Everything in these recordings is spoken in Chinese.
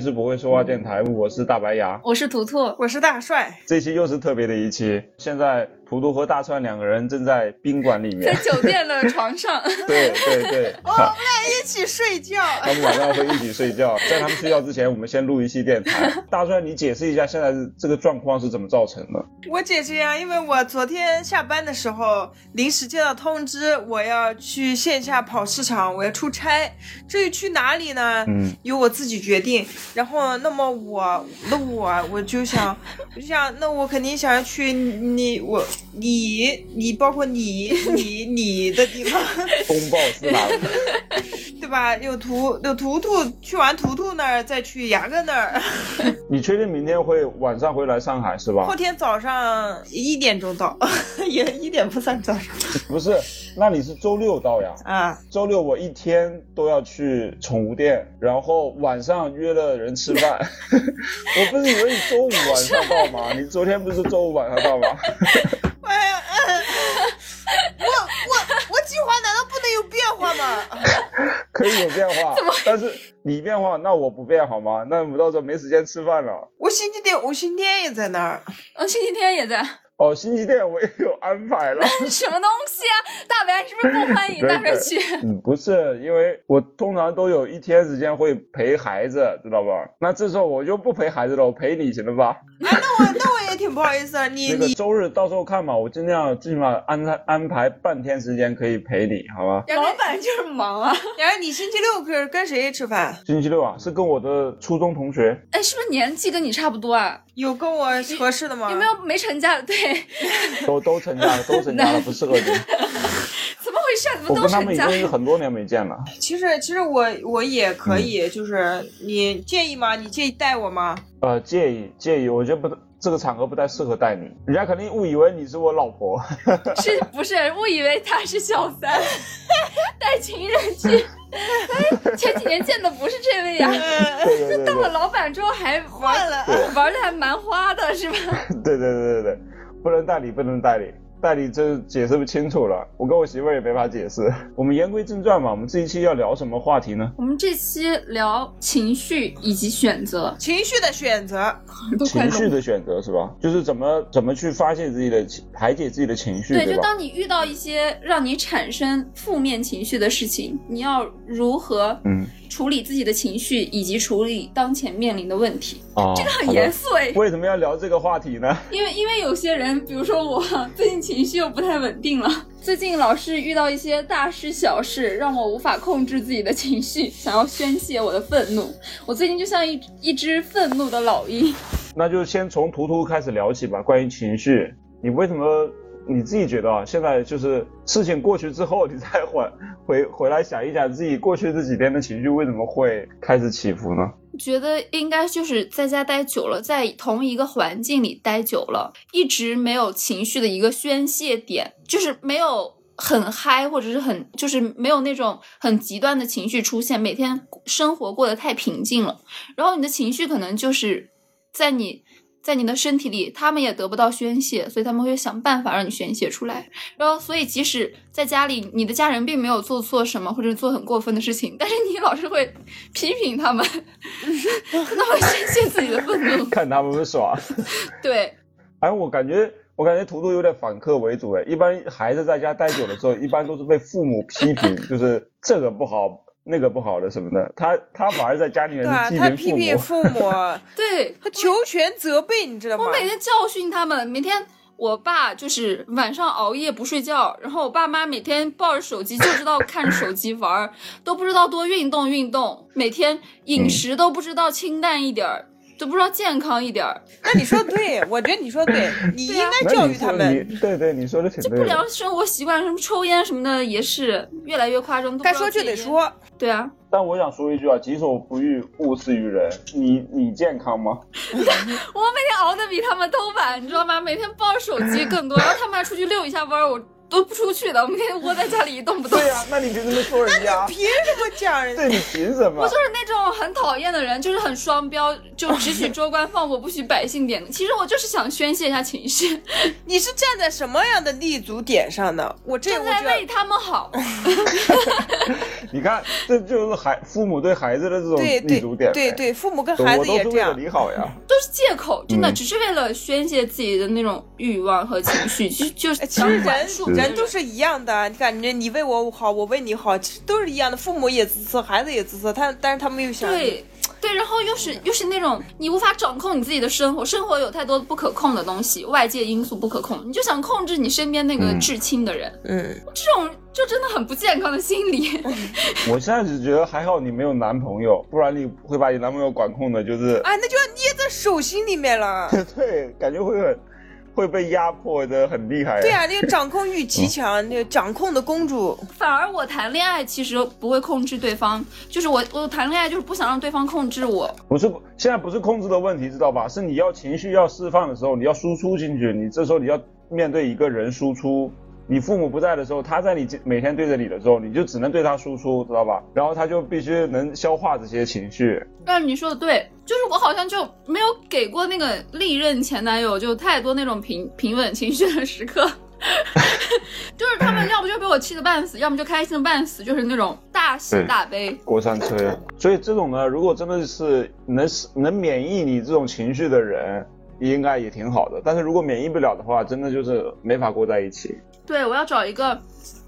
是不会说话电台，我是大白牙，我是图图，我是大帅。这期又是特别的一期，现在图图和大川两个人正在宾馆里面，在酒店的床上。对对对，我们俩一起睡觉。他们晚上会一起睡觉，在他们睡觉之前，我们先录一期电台。大川，你解释一下现在这个状况是怎么造成的？我解释呀，因为我昨天下班的时候临时接到通知，我要去线下跑市场，我要出差。至于去哪里呢？嗯，由我自己决定。然后，那么我，那我我就想，我就想，那我肯定想要去你我。你你包括你你你的地方，风暴是吧？对吧？有图有图图去完图图那儿，再去牙哥那儿。你确定明天会晚上会来上海是吧？后天早上一点钟到，也一点不算早上。不是，那你是周六到呀？啊，周六我一天都要去宠物店，然后晚上约了人吃饭。我不是以为你周五晚上到吗？你昨天不是周五晚上到吗？哎呀，我划难道不能有变化吗？可以有变化，但是你变化，那我不变好吗？那我们到时候没时间吃饭了。我星期天，我星期天也在那儿，嗯，星期天也在。哦，星期天我也有安排了。什么东西啊？大白是不是不欢迎大白去？嗯，不是，因为我通常都有一天时间会陪孩子，知道吧？那这时候我就不陪孩子了，我陪你行了吧？啊，那我那我也挺不好意思啊。你你周日到时候看吧，我尽量最起码安排安排半天时间可以陪你，好吧？老板就是忙啊。然后你星期六跟跟谁吃饭？星期六啊，是跟我的初中同学。哎，是不是年纪跟你差不多啊？有跟我合适的吗？有没有没成家的？对，都都成家了，都成家了，不适合你。怎么回事？怎么都成家？我跟他们已经是很多年没见了。其实其实我我也可以，就是你介意吗？你介意带我吗？呃，介意介意，我觉得不这个场合不太适合带你，人家肯定误以为你是我老婆。是不是误以为他是小三，带情人去？哎，前几年见的不是这位呀，这当了老板之后还换了，玩的还蛮花的，是吧？对对对对对，不能代理，不能代理。代理这解释不清楚了，我跟我媳妇儿也没法解释。我们言归正传吧，我们这一期要聊什么话题呢？我们这期聊情绪以及选择，情绪的选择，情绪的选择是吧？就是怎么怎么去发泄自己的情，排解自己的情绪，对，就当你遇到一些让你产生负面情绪的事情，你要如何嗯处理自己的情绪，以及处理当前面临的问题？哦，这个很严肃哎。为什么要聊这个话题呢？因为因为有些人，比如说我最近。情绪又不太稳定了，最近老是遇到一些大事小事，让我无法控制自己的情绪，想要宣泄我的愤怒。我最近就像一一只愤怒的老鹰。那就先从图图开始聊起吧。关于情绪，你为什么你自己觉得啊？现在就是事情过去之后，你再回回回来想一想自己过去这几天的情绪为什么会开始起伏呢？觉得应该就是在家待久了，在同一个环境里待久了，一直没有情绪的一个宣泄点，就是没有很嗨或者是很就是没有那种很极端的情绪出现，每天生活过得太平静了，然后你的情绪可能就是在你。在你的身体里，他们也得不到宣泄，所以他们会想办法让你宣泄出来。然后，所以即使在家里，你的家人并没有做错什么或者做很过分的事情，但是你老是会批评他们，他们会宣泄自己的愤怒，看他们不爽。对，哎，我感觉我感觉图图有点反客为主哎，一般孩子在家待久了之后，一般都是被父母批评，就是这个不好。那个不好的什么的，他他反而在家里面批评父母，对他求全责备，你知道吗？我每天教训他们，每天我爸就是晚上熬夜不睡觉，然后我爸妈每天抱着手机就知道看手机玩，都不知道多运动运动，每天饮食都不知道清淡一点儿。都不知道健康一点儿，那你说对，我觉得你说对，你应该教育他们。对对，你说的挺对。这不良生活习惯，什么抽烟什么的，也是越来越夸张。该说就得说，对啊。但我想说一句啊，己所不欲，勿施于人。你你健康吗？我每天熬的比他们都晚，你知道吗？每天抱着手机更多，然后他们还出去遛一下弯，我都不出去的，我们天天窝在家里一动不动。对呀，那你凭什么说人家？凭什么讲人？对你凭什么？我就是那种很讨厌的人，就是很双标，就只许州官放火，不许百姓点。其实我就是想宣泄一下情绪。你是站在什么样的立足点上的？我这站在为他们好。你看，这就是孩父母对孩子的这种立足点。对对，父母跟孩子也这样。你好呀，都是借口，真的只是为了宣泄自己的那种欲望和情绪。其实就其实人人都是一样的，你感觉你为我好，我为你好，其实都是一样的。父母也自私，孩子也自私，他但是他们又想对对，然后又是又是那种你无法掌控你自己的生活，生活有太多不可控的东西，外界因素不可控，你就想控制你身边那个至亲的人，嗯，这种就真的很不健康的心理。我现在只觉得还好你没有男朋友，不然你会把你男朋友管控的，就是哎，那就要捏在手心里面了。对，感觉会很。会被压迫的很厉害。对啊，那个掌控欲极强，那个掌控的公主。反而我谈恋爱其实不会控制对方，就是我我谈恋爱就是不想让对方控制我。不是，现在不是控制的问题，知道吧？是你要情绪要释放的时候，你要输出进去，你这时候你要面对一个人输出。你父母不在的时候，他在你每天对着你的时候，你就只能对他输出，知道吧？然后他就必须能消化这些情绪。但你说的对，就是我好像就没有给过那个历任前男友就太多那种平 平稳情绪的时刻，就是他们要不就被我气得半死，要么就开心的半死，就是那种大喜大悲，过山车。所以这种呢，如果真的是能能免疫你这种情绪的人，应该也挺好的。但是如果免疫不了的话，真的就是没法过在一起。对，我要找一个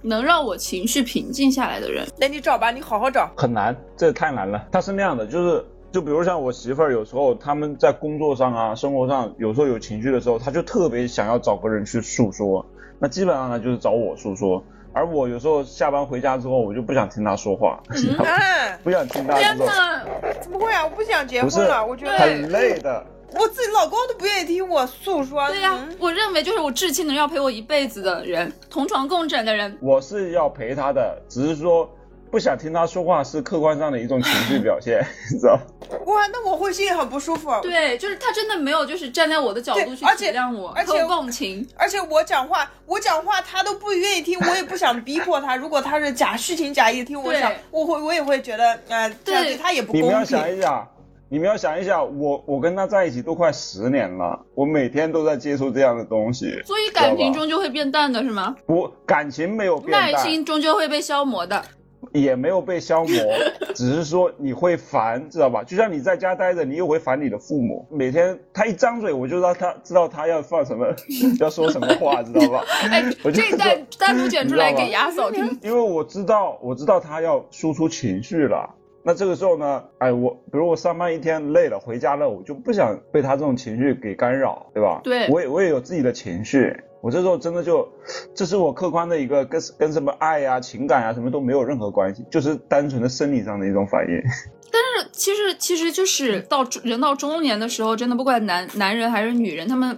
能让我情绪平静下来的人。那你找吧，你好好找。很难，这太难了。他是那样的，就是就比如像我媳妇儿，有时候他们在工作上啊、生活上，有时候有情绪的时候，他就特别想要找个人去诉说。那基本上呢，就是找我诉说。而我有时候下班回家之后，我就不想听他说话，不想听他说。天哪，怎么会啊？我不想结婚了，我觉得很累的。我自己老公都不愿意听我诉说。对呀，我认为就是我至亲的人要陪我一辈子的人，同床共枕的人。我是要陪他的，只是说不想听他说话是客观上的一种情绪表现，你知道？哇，那我会心里很不舒服。对，就是他真的没有就是站在我的角度去体谅我，而且共情。而且我讲话，我讲话他都不愿意听，我也不想逼迫他。如果他是假虚情假意听我讲，我会我也会觉得，呃，这样对他也不公平。你们要想一想。你们要想一想，我我跟他在一起都快十年了，我每天都在接触这样的东西，所以感情终究会变淡的是吗？不，感情没有变淡，耐心终究会被消磨的，也没有被消磨，只是说你会烦，知道吧？就像你在家待着，你又会烦你的父母，每天他一张嘴，我就知道他知道他要放什么，要说什么话，知道吧？哎，这一段单独剪出来给牙嫂听，因为我知道，我知道他要输出情绪了。那这个时候呢，哎，我比如我上班一天累了，回家了，我就不想被他这种情绪给干扰，对吧？对，我也我也有自己的情绪，我这时候真的就，这是我客观的一个跟跟什么爱呀、情感呀什么都没有任何关系，就是单纯的生理上的一种反应。但是其实其实就是到人到中年的时候，真的不管男男人还是女人，他们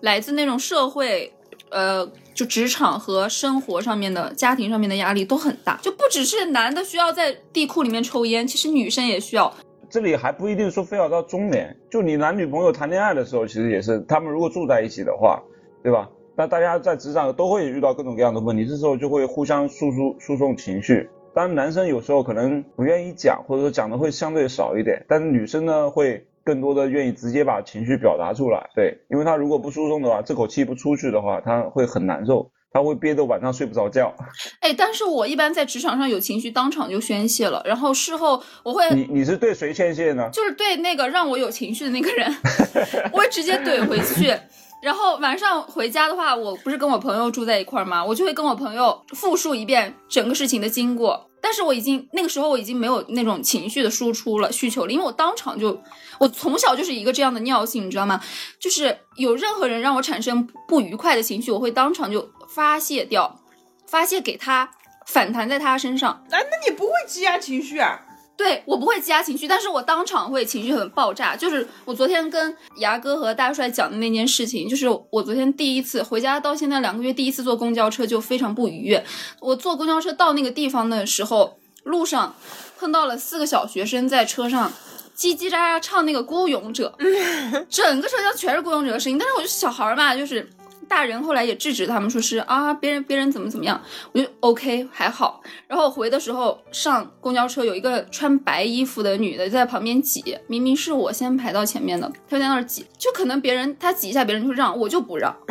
来自那种社会，呃。就职场和生活上面的、家庭上面的压力都很大，就不只是男的需要在地库里面抽烟，其实女生也需要。这里还不一定说非要到中年，就你男女朋友谈恋爱的时候，其实也是他们如果住在一起的话，对吧？那大家在职场都会遇到各种各样的问题，这时候就会互相诉诉诉讼情绪。当然，男生有时候可能不愿意讲，或者说讲的会相对少一点，但是女生呢会。更多的愿意直接把情绪表达出来，对，因为他如果不输送的话，这口气不出去的话，他会很难受，他会憋得晚上睡不着觉。哎，但是我一般在职场上有情绪，当场就宣泄了，然后事后我会，你你是对谁宣泄呢？就是对那个让我有情绪的那个人，我会直接怼回去。然后晚上回家的话，我不是跟我朋友住在一块儿吗？我就会跟我朋友复述一遍整个事情的经过。但是我已经那个时候我已经没有那种情绪的输出了需求了，因为我当场就，我从小就是一个这样的尿性，你知道吗？就是有任何人让我产生不愉快的情绪，我会当场就发泄掉，发泄给他，反弹在他身上。那那你不会积压情绪啊？对我不会积压情绪，但是我当场会情绪很爆炸。就是我昨天跟牙哥和大帅讲的那件事情，就是我昨天第一次回家到现在两个月第一次坐公交车就非常不愉悦。我坐公交车到那个地方的时候，路上碰到了四个小学生在车上叽叽喳喳唱那个《孤勇者》，整个车厢全是《孤勇者》的声音。但是我觉得小孩嘛，就是。大人后来也制止他们，说是啊，别人别人怎么怎么样，我就 OK 还好。然后回的时候上公交车，有一个穿白衣服的女的在旁边挤，明明是我先排到前面的，她就在那儿挤，就可能别人她挤一下，别人就让，我就不让，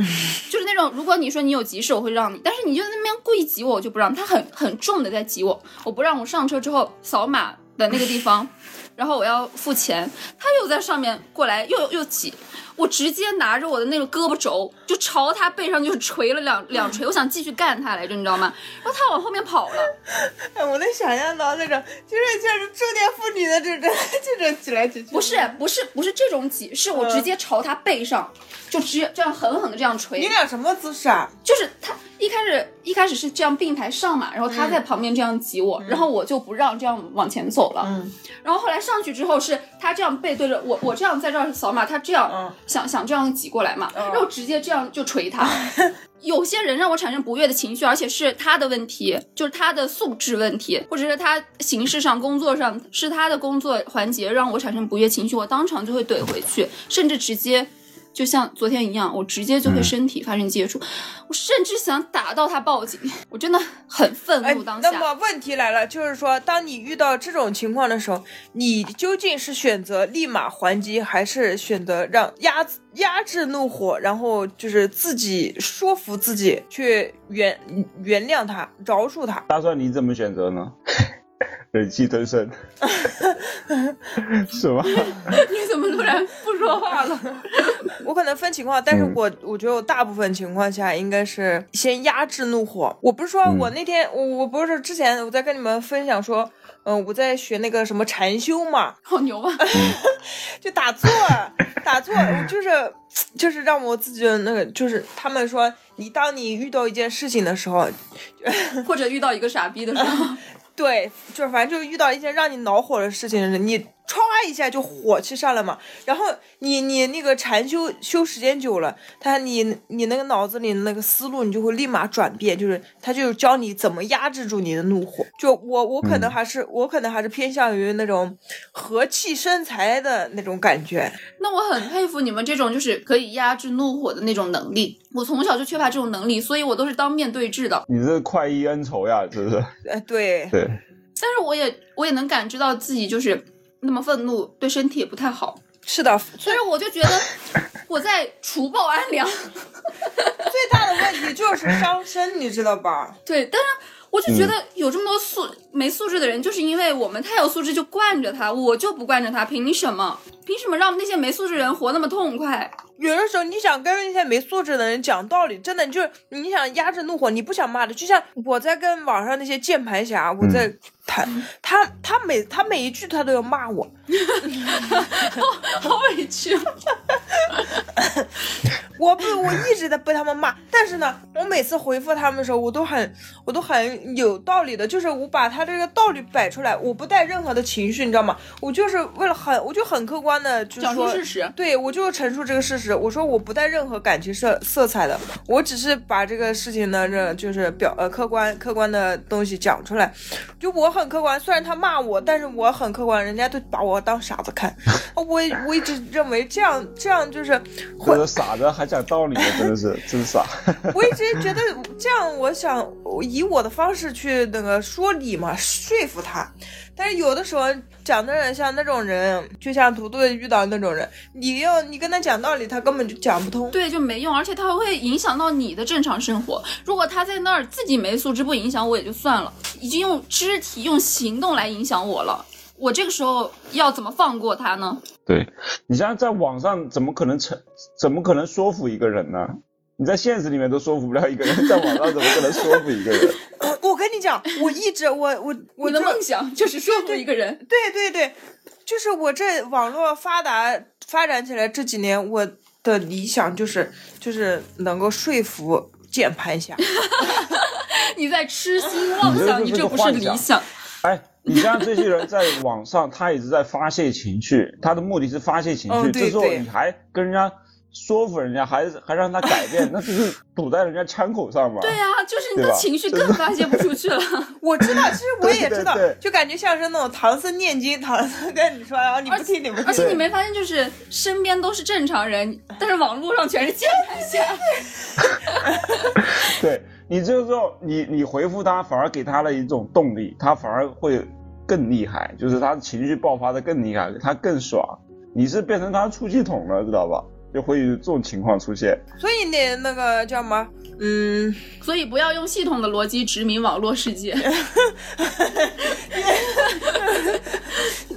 就是那种如果你说你有急事，我会让你，但是你就在那边故意挤我，我就不让。她很很重的在挤我，我不让我上车之后扫码的那个地方。然后我要付钱，她又在上面过来，又又挤，我直接拿着我的那个胳膊肘就朝他背上就是捶了两两锤，我想继续干他来着，你知道吗？然后他往后面跑了，哎，我能想象到那种就是就是中年妇女的这种这种挤来挤去，不是不是不是这种挤，是我直接朝他背上就直接这样狠狠的这样捶。你俩什么姿势啊？就是他一开始一开始是这样并排上嘛，然后他在旁边这样挤我，然后我就不让这样往前走了，嗯，然后后来上。上去之后是他这样背对着我，我这样在这儿扫码，他这样想想这样挤过来嘛，然后直接这样就捶他。有些人让我产生不悦的情绪，而且是他的问题，就是他的素质问题，或者是他形式上、工作上是他的工作环节让我产生不悦情绪，我当场就会怼回去，甚至直接。就像昨天一样，我直接就和身体发生接触，我甚至想打到他报警，我真的很愤怒。当下，那么问题来了，就是说，当你遇到这种情况的时候，你究竟是选择立马还击，还是选择让压压制怒火，然后就是自己说服自己去原原谅他、饶恕他？大帅，你怎么选择呢？忍气吞声，是吗？你怎么突然不说话了？我可能分情况，但是我我觉得我大部分情况下应该是先压制怒火。我不是说我那天我我不是之前我在跟你们分享说，嗯，我在学那个什么禅修嘛，好牛啊！就打坐，打坐就是就是让我自己的那个，就是他们说，你当你遇到一件事情的时候，或者遇到一个傻逼的时候。对，就是反正就遇到一些让你恼火的事情，你。唰一下就火气上来嘛，然后你你那个禅修修时间久了，他你你那个脑子里那个思路你就会立马转变，就是他就教你怎么压制住你的怒火。就我我可能还是我可能还是偏向于那种和气生财的那种感觉。那我很佩服你们这种就是可以压制怒火的那种能力。我从小就缺乏这种能力，所以我都是当面对质的。你这快意恩仇呀，是不是？呃，对对。但是我也我也能感知到自己就是。那么愤怒对身体也不太好，是的，所以我就觉得我在除暴安良。最大的问题就是伤身，你知道吧？对，但是我就觉得有这么多素没素质的人，就是因为我们太有素质就惯着他，我就不惯着他，凭什么？凭什么让那些没素质人活那么痛快？有的时候你想跟那些没素质的人讲道理，真的就是你想压制怒火，你不想骂的，就像我在跟网上那些键盘侠，我在。谈他他每他每一句他都要骂我，好委屈。我不我一直在被他们骂，但是呢，我每次回复他们的时候，我都很我都很有道理的，就是我把他这个道理摆出来，我不带任何的情绪，你知道吗？我就是为了很我就很客观的，就是说事实。对我就是陈述这个事实，我说我不带任何感情色色彩的，我只是把这个事情呢这就是表呃客观客观的东西讲出来，就我很。很客观，虽然他骂我，但是我很客观，人家都把我当傻子看。我我一直认为这样这样就是，或者傻子还讲道理，真的是 真傻。我一直觉得这样，我想以我的方式去那个说理嘛，说服他。但是有的时候讲的人像那种人，就像图图遇到那种人，你要你跟他讲道理，他根本就讲不通，对，就没用，而且他会影响到你的正常生活。如果他在那儿自己没素质，不影响我也就算了，已经用肢体、用行动来影响我了，我这个时候要怎么放过他呢？对你像在网上怎么可能成，怎么可能说服一个人呢？你在现实里面都说服不了一个人，在网上怎么可能说服一个人？讲，我一直我我我的梦想就是说服一个人。对对对，就是我这网络发达发展起来这几年，我的理想就是就是能够说服键盘侠。你在痴心妄想，你这不是理想。哎，你像这些人在网上，他一直在发泄情绪，他的目的是发泄情绪。这时候你还跟人家。说服人家，还还让他改变，那就是堵在人家枪口上嘛。对呀，就是你的情绪更发泄不出去了。我知道，其实我也知道，对对对就感觉像是那种唐僧念经，唐僧跟你说，然后你不听，你不听。而且你没发现，就是身边都是正常人，但是网络上全是键盘侠。对你这个时候，你你回复他，反而给他了一种动力，他反而会更厉害，就是他情绪爆发的更厉害，他更爽。你是变成他出气筒了，知道吧？就会有这种情况出现。所以你那个叫什么？嗯，所以不要用系统的逻辑殖民网络世界。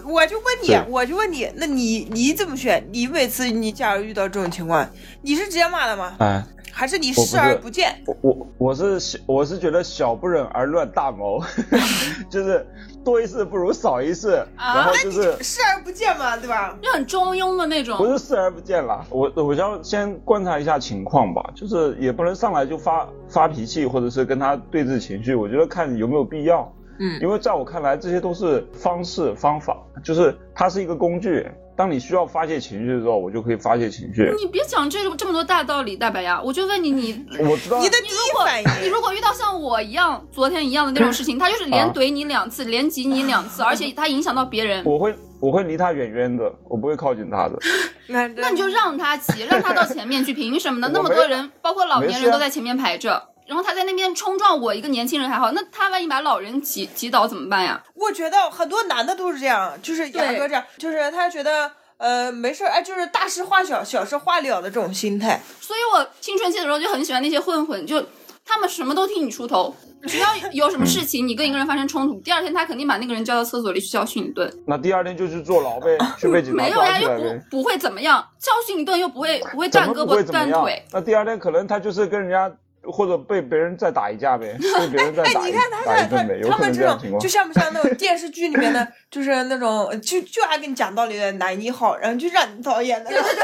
我就问你，我就问你，那你你怎么选？你每次你假如遇到这种情况，你是直接骂的吗？哎，还是你视而不见？我我我是我是觉得小不忍而乱大谋，就是多一事不如少一事，啊、然后就是视而不见嘛，对吧？就很中庸的那种。不是视而不见啦，我我要先观察一下情况吧，就是也不能上来就发发脾气，或者是跟他对峙情绪，我觉得看有没有必要。嗯，因为在我看来，这些都是方式方法，就是它是一个工具。当你需要发泄情绪的时候，我就可以发泄情绪。你别讲这种这么多大道理，大白牙，我就问你，你我知道你的第一反应，你如果遇到像我一样昨天一样的那种事情，他就是连怼你两次，连挤你两次，而且他影响到别人，我会我会离他远远的，我不会靠近他的。那那你就让他挤，让他到前面去，凭什么呢？那么多人，包括老年人都在前面排着。然后他在那边冲撞我一个年轻人还好，那他万一把老人挤挤倒怎么办呀？我觉得很多男的都是这样，就是牙哥这样，就是他觉得呃没事儿哎，就是大事化小，小事化了的这种心态。所以我青春期的时候就很喜欢那些混混，就他们什么都替你出头，只要有什么事情你跟一个人发生冲突，第二天他肯定把那个人叫到厕所里去教训一顿。那第二天就去坐牢呗，去被警察没有呀，又不不会怎么样，教训一顿又不会不会断胳膊断腿。那第二天可能他就是跟人家。或者被别人再打一架呗，被别人再打一、哎、你看他打一顿呗，有可能这种情况。就像不像那种电视剧里面的，就是那种就就爱跟你讲道理的男一号，然后就让你讨厌的。对对对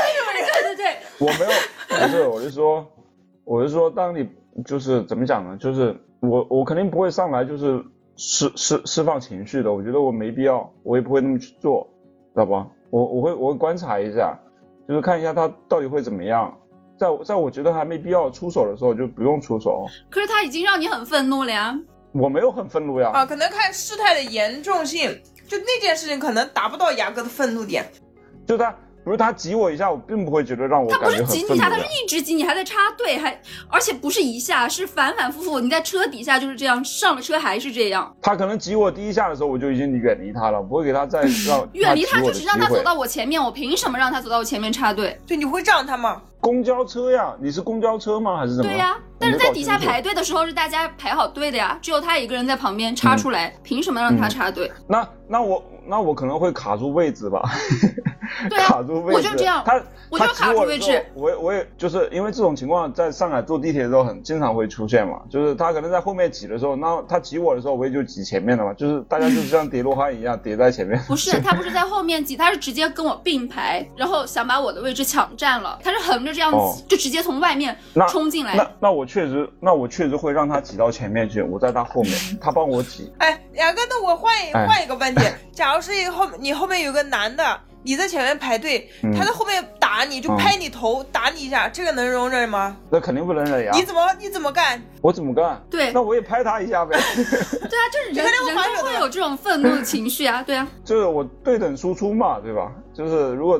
对对对。我没有，不是，我是说，我是说，当你就是怎么讲呢？就是我我肯定不会上来就是释释释放情绪的，我觉得我没必要，我也不会那么去做，知道吧？我我会我会观察一下，就是看一下他到底会怎么样。在在我觉得还没必要出手的时候，就不用出手。可是他已经让你很愤怒了呀。我没有很愤怒呀。啊，可能看事态的严重性，就那件事情可能达不到牙哥的愤怒点。就他，不是他挤我一下，我并不会觉得让我他不是挤你一下，他是一直挤你，还在插队，还而且不是一下，是反反复复。你在车底下就是这样，上了车还是这样。他可能挤我第一下的时候，我就已经远离他了，不会给他再让远离他，就是让他走到我前面。我凭什么让他走到我前面插队？对，你会让他吗？公交车呀，你是公交车吗？还是什么？对呀，但是在底下排队的时候是大家排好队的呀，只有他一个人在旁边插出来，嗯、凭什么让他插队？那那我那我可能会卡住位置吧。对啊，卡住位置，我就这样，他我就卡住位置。我我也就是因为这种情况，在上海坐地铁的时候很经常会出现嘛，就是他可能在后面挤的时候，那他挤我的时候，我也就挤前面的嘛，就是大家就是像叠罗汉一样叠在前面。不是，他不是在后面挤，他是直接跟我并排，然后想把我的位置抢占了，他是横着这样哦，就直接从外面冲进来。那那我确实，那我确实会让他挤到前面去，我在他后面，他帮我挤。哎，杨哥，那我换一哎换一个问题，假如是后你后面有个男的。你在前面排队，嗯他在后面打你，就拍你头，打你一下，这个能容忍吗？那肯定不能忍呀！你怎么你怎么干？我怎么干？对，那我也拍他一下呗。对啊，就是人人都会有这种愤怒的情绪啊，对啊。就是我对等输出嘛，对吧？就是如果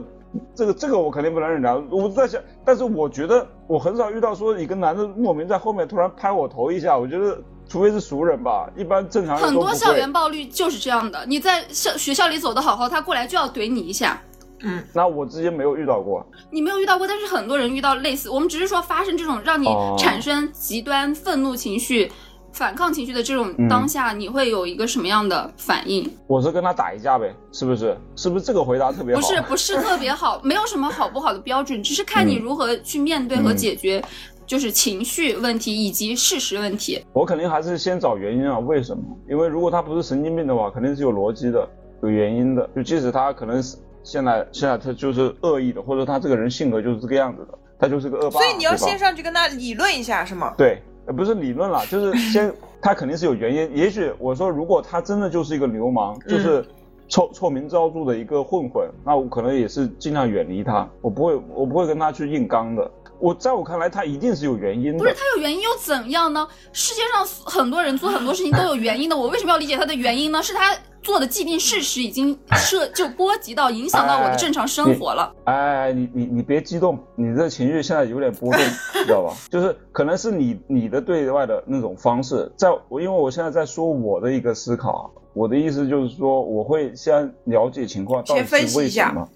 这个这个我肯定不能忍的。我在想，但是我觉得我很少遇到说一个男的莫名在后面突然拍我头一下，我觉得。除非是熟人吧，一般正常人很多校园暴力就是这样的。你在校学校里走的好好，他过来就要怼你一下。嗯，那我之前没有遇到过。你没有遇到过，但是很多人遇到类似。我们只是说发生这种让你产生极端愤怒情绪、哦、反抗情绪的这种当下，嗯、你会有一个什么样的反应？我是跟他打一架呗，是不是？是不是这个回答特别好？不是，不是特别好，没有什么好不好的标准，只是看你如何去面对和解决。嗯就是情绪问题以及事实问题，我肯定还是先找原因啊，为什么？因为如果他不是神经病的话，肯定是有逻辑的，有原因的。就即使他可能是现在现在他就是恶意的，或者他这个人性格就是这个样子的，他就是个恶霸。所以你要先上去跟他理论一下，是吗？对，不是理论了，就是 先他肯定是有原因。也许我说，如果他真的就是一个流氓，就是。臭臭名昭著的一个混混，那我可能也是尽量远离他，我不会我不会跟他去硬刚的。我在我看来，他一定是有原因的。不是他有原因又怎样呢？世界上很多人做很多事情都有原因的，我为什么要理解他的原因呢？是他做的既定事实已经涉就波及到影响到我的正常生活了。哎，你你你别激动，你这情绪现在有点波动，知道吧？就是可能是你你的对外的那种方式，在我因为我现在在说我的一个思考，我的意思就是说，我会先了解情况到底是为什么。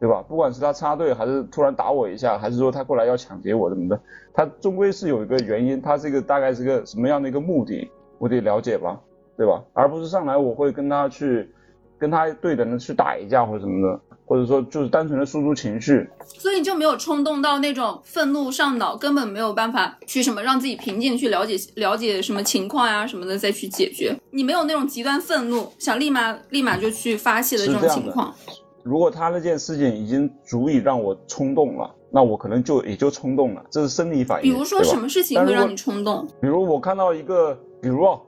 对吧？不管是他插队，还是突然打我一下，还是说他过来要抢劫我怎么的，他终归是有一个原因，他这个大概是个什么样的一个目的，我得了解吧，对吧？而不是上来我会跟他去，跟他对等的去打一架或者什么的，或者说就是单纯的输出情绪，所以你就没有冲动到那种愤怒上脑，根本没有办法去什么让自己平静，去了解了解什么情况呀什么的再去解决，你没有那种极端愤怒想立马立马就去发泄的这种情况。如果他那件事情已经足以让我冲动了，那我可能就也就冲动了，这是生理反应。比如说什么事情会让你冲动？比如我看到一个，比如哦，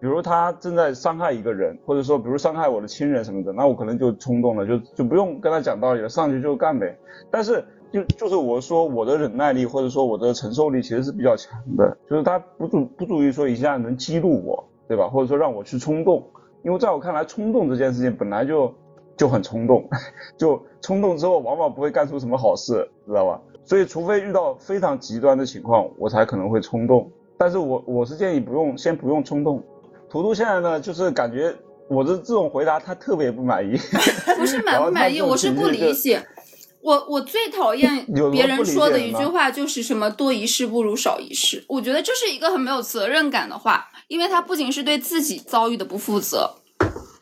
比如他正在伤害一个人，或者说比如伤害我的亲人什么的，那我可能就冲动了，就就不用跟他讲道理了，上去就干呗。但是就就是我说我的忍耐力或者说我的承受力其实是比较强的，就是他不足不足以说一下能激怒我，对吧？或者说让我去冲动，因为在我看来，冲动这件事情本来就。就很冲动，就冲动之后往往不会干出什么好事，知道吧？所以除非遇到非常极端的情况，我才可能会冲动。但是我我是建议不用先不用冲动。图图现在呢，就是感觉我的这种回答他特别不满意。不是满不满意，我是不理解。我我最讨厌别人说的一句话就是什么多一事不如少一事。我觉得这是一个很没有责任感的话，因为他不仅是对自己遭遇的不负责。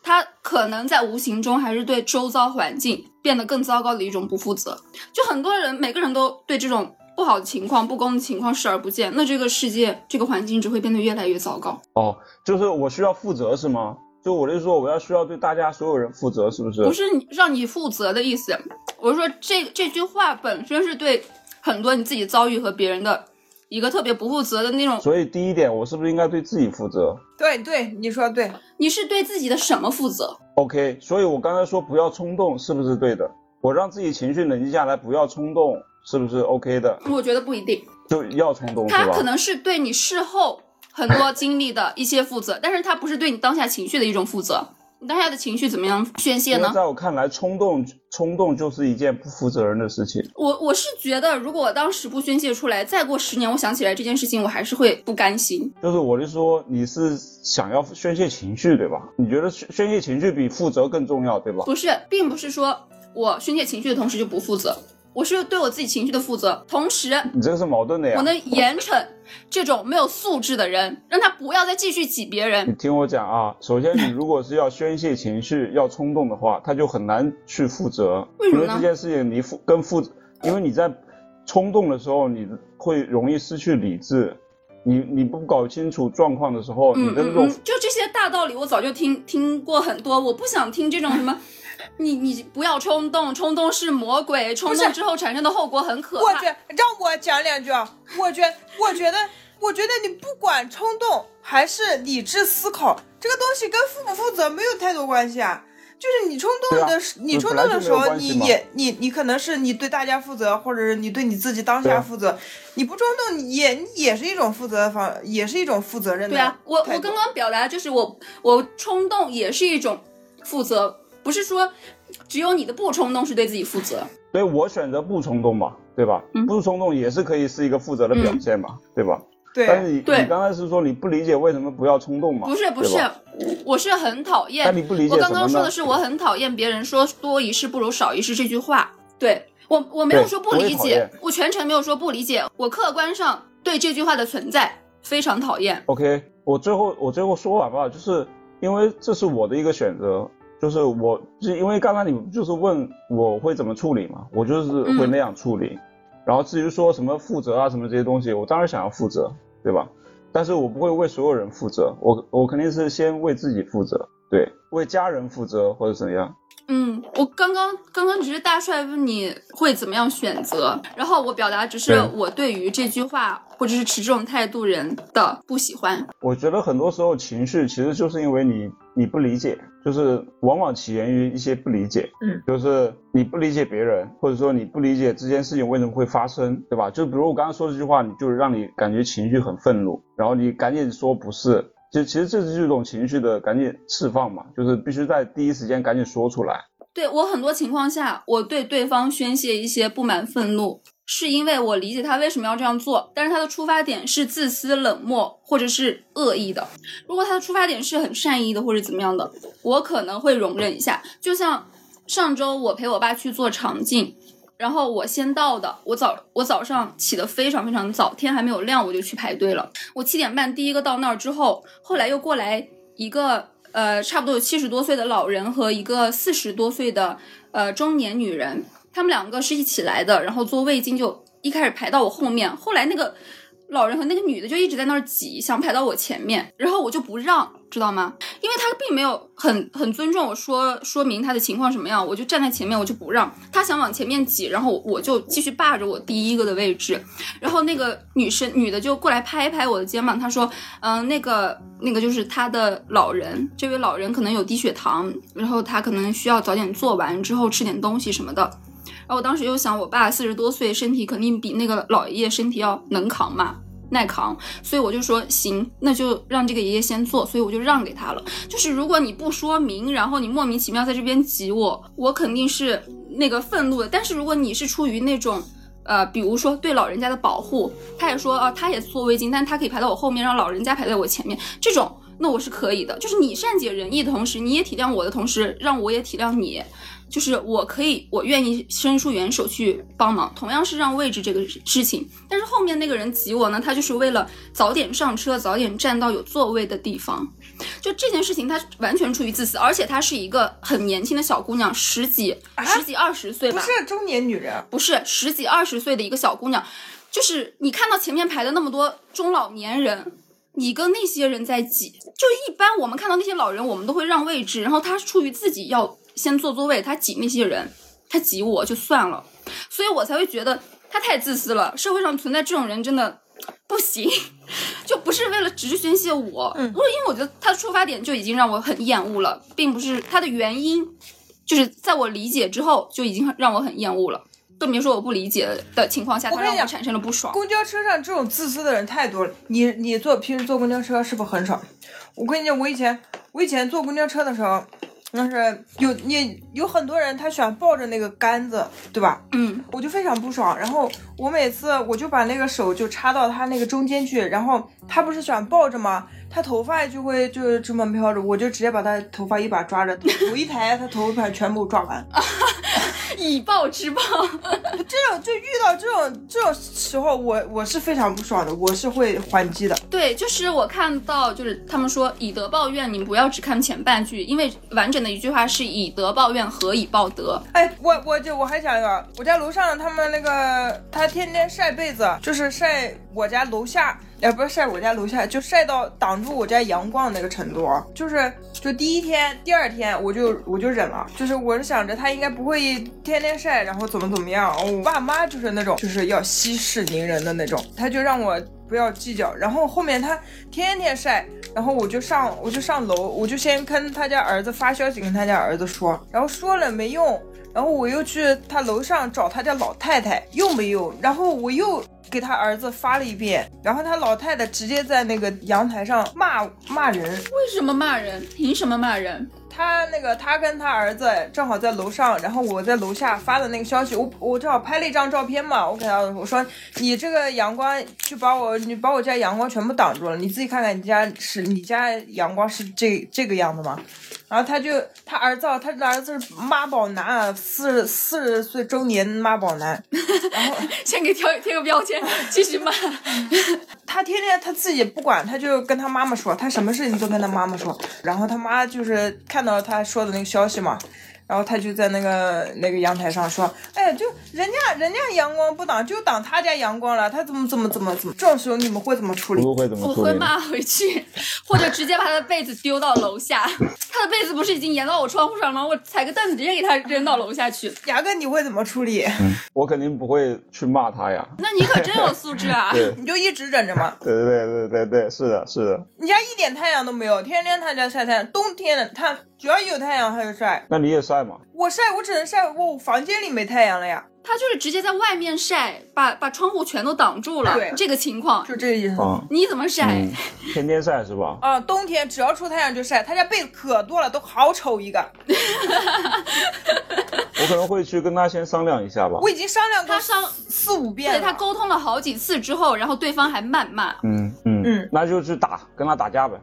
他可能在无形中还是对周遭环境变得更糟糕的一种不负责。就很多人，每个人都对这种不好的情况、不公的情况视而不见，那这个世界、这个环境只会变得越来越糟糕。哦，就是我需要负责是吗？就我就说我要需要对大家所有人负责，是不是？不是让你负责的意思，我是说这这句话本身是对很多你自己遭遇和别人的。一个特别不负责的那种，所以第一点，我是不是应该对自己负责？对对，你说对，你是对自己的什么负责？OK，所以我刚才说不要冲动，是不是对的？我让自己情绪冷静下来，不要冲动，是不是 OK 的？我觉得不一定，就要冲动，他可能是对你事后很多经历的一些负责，但是他不是对你当下情绪的一种负责。你当下的情绪怎么样宣泄呢？在我看来，冲动冲动就是一件不负责任的事情。我我是觉得，如果我当时不宣泄出来，再过十年，我想起来这件事情，我还是会不甘心。就是我是说，你是想要宣泄情绪，对吧？你觉得宣宣泄情绪比负责更重要，对吧？不是，并不是说我宣泄情绪的同时就不负责。我是对我自己情绪的负责，同时你这个是矛盾的呀。我能严惩这种没有素质的人，让他不要再继续挤别人。你听我讲啊，首先你如果是要宣泄情绪、要冲动的话，他就很难去负责。为什么呢？因为这件事情你负跟负，因为你在冲动的时候，你会容易失去理智。你你不搞清楚状况的时候，你的那种就这些大道理，我早就听听过很多，我不想听这种什么。你你不要冲动，冲动是魔鬼，冲动之后产生的后果很可怕。我觉让我讲两句啊，我觉我觉得我觉得你不管冲动还是理智思考，这个东西跟负不负责没有太多关系啊。就是你冲动的，你冲动的时候，你也你你可能是你对大家负责，或者是你对你自己当下负责。你不冲动也也是一种负责方，也是一种负责任的。对啊，我我刚刚表达就是我我冲动也是一种负责。不是说只有你的不冲动是对自己负责，所以我选择不冲动嘛，对吧？不冲动也是可以是一个负责的表现嘛，对吧？对。但是你你刚才是说你不理解为什么不要冲动嘛？不是不是，我是很讨厌。但你不理解我刚刚说的是我很讨厌别人说多一事不如少一事这句话。对我我没有说不理解，我全程没有说不理解，我客观上对这句话的存在非常讨厌。OK，我最后我最后说完吧，就是因为这是我的一个选择。就是我，就因为刚刚你就是问我会怎么处理嘛，我就是会那样处理。然后至于说什么负责啊什么这些东西，我当然想要负责，对吧？但是我不会为所有人负责，我我肯定是先为自己负责，对，为家人负责或者怎样。嗯，我刚刚刚刚只是大帅问你会怎么样选择，然后我表达只是我对于这句话或者是持这种态度人的不喜欢。我觉得很多时候情绪其实就是因为你你不理解。就是往往起源于一些不理解，嗯，就是你不理解别人，或者说你不理解这件事情为什么会发生，对吧？就比如我刚刚说这句话，你就是让你感觉情绪很愤怒，然后你赶紧说不是，就其实这是一种情绪的赶紧释放嘛，就是必须在第一时间赶紧说出来。对我很多情况下，我对对方宣泄一些不满、愤怒，是因为我理解他为什么要这样做，但是他的出发点是自私、冷漠或者是恶意的。如果他的出发点是很善意的或者怎么样的，我可能会容忍一下。就像上周我陪我爸去做肠镜，然后我先到的，我早我早上起得非常非常早，天还没有亮我就去排队了。我七点半第一个到那儿之后，后来又过来一个。呃，差不多有七十多岁的老人和一个四十多岁的呃中年女人，他们两个是一起来的，然后做胃镜就一开始排到我后面，后来那个。老人和那个女的就一直在那儿挤，想排到我前面，然后我就不让，知道吗？因为他并没有很很尊重我说说明他的情况什么样，我就站在前面，我就不让他想往前面挤，然后我就继续霸着我第一个的位置，然后那个女生女的就过来拍一拍我的肩膀，她说，嗯，那个那个就是他的老人，这位老人可能有低血糖，然后他可能需要早点做完之后吃点东西什么的。然后我当时又想，我爸四十多岁，身体肯定比那个老爷爷身体要能扛嘛，耐扛，所以我就说行，那就让这个爷爷先做，所以我就让给他了。就是如果你不说明，然后你莫名其妙在这边挤我，我肯定是那个愤怒的。但是如果你是出于那种，呃，比如说对老人家的保护，他也说啊，他也做胃镜，但他可以排到我后面，让老人家排在我前面，这种那我是可以的。就是你善解人意的同时，你也体谅我的同时，让我也体谅你。就是我可以，我愿意伸出援手去帮忙，同样是让位置这个事情。但是后面那个人挤我呢，他就是为了早点上车，早点站到有座位的地方。就这件事情，他完全出于自私，而且她是一个很年轻的小姑娘，十几、十几二十岁吧？不是中年女人，不是十几二十岁的一个小姑娘。就是你看到前面排的那么多中老年人，你跟那些人在挤。就一般我们看到那些老人，我们都会让位置，然后他出于自己要。先坐座位，他挤那些人，他挤我就算了，所以我才会觉得他太自私了。社会上存在这种人真的不行，就不是为了只是宣泄我，嗯，不是因为我觉得他的出发点就已经让我很厌恶了，并不是他的原因，就是在我理解之后就已经让我很厌恶了，更别说我不理解的情况下，他让我产生了不爽。公交车上这种自私的人太多了，你你坐平时坐公交车是不是很少？我跟你讲，我以前我以前坐公交车的时候。但是有你有很多人，他喜欢抱着那个杆子，对吧？嗯，我就非常不爽。然后我每次我就把那个手就插到他那个中间去，然后他不是喜欢抱着吗？他头发就会就是这么飘着，我就直接把他头发一把抓着，头一抬，他头发全部抓完。以暴制暴，这种就遇到这种这种时候，我我是非常不爽的，我是会还击的。对，就是我看到，就是他们说以德报怨，你们不要只看前半句，因为完整的一句话是以德报怨，何以报德？哎，我我就我还想一个，我家楼上他们那个他天天晒被子，就是晒我家楼下。也不是晒我家楼下，就晒到挡住我家阳光那个程度！就是就第一天、第二天我就我就忍了，就是我是想着他应该不会天天晒，然后怎么怎么样。我爸妈就是那种就是要息事宁人的那种，他就让我不要计较。然后后面他天天晒，然后我就上我就上楼，我就先跟他家儿子发消息跟他家儿子说，然后说了没用，然后我又去他楼上找他家老太太，又没用，然后我又。给他儿子发了一遍，然后他老太太直接在那个阳台上骂骂人。为什么骂人？凭什么骂人？他那个他跟他儿子正好在楼上，然后我在楼下发的那个消息，我我正好拍了一张照片嘛，我给他我说你这个阳光就把我你把我家阳光全部挡住了，你自己看看你家是你家阳光是这这个样子吗？然后他就他儿子，他的儿子是妈宝男四十四十岁中年妈宝男。然后 先给贴贴个标签，继续骂。他天天他自己不管，他就跟他妈妈说，他什么事情都跟他妈妈说。然后他妈就是看到他说的那个消息嘛。然后他就在那个那个阳台上说：“哎，就人家人家阳光不挡，就挡他家阳光了，他怎么怎么怎么怎么？这种时候你们会怎么处理？我会怎么处理？我会骂回去，或者直接把他的被子丢到楼下。他的被子不是已经沿到我窗户上了吗？我踩个凳子直接给他扔到楼下去。牙哥，你会怎么处理？我肯定不会去骂他呀。那你可真有素质啊！你就一直忍着嘛。对对对对对对，是的，是的。你家一点太阳都没有，天天他家晒太阳，冬天的他只要有太阳他就晒。那你也晒吗？我晒，我只能晒我房间里没太阳了呀。他就是直接在外面晒，把把窗户全都挡住了。对，这个情况就这个意思。你怎么晒？天天晒是吧？啊，冬天只要出太阳就晒。他家被子可多了，都好丑一个。我可能会去跟他先商量一下吧。我已经商量过他商四五遍了，对他沟通了好几次之后，然后对方还谩骂。嗯嗯嗯，那就去打，跟他打架呗。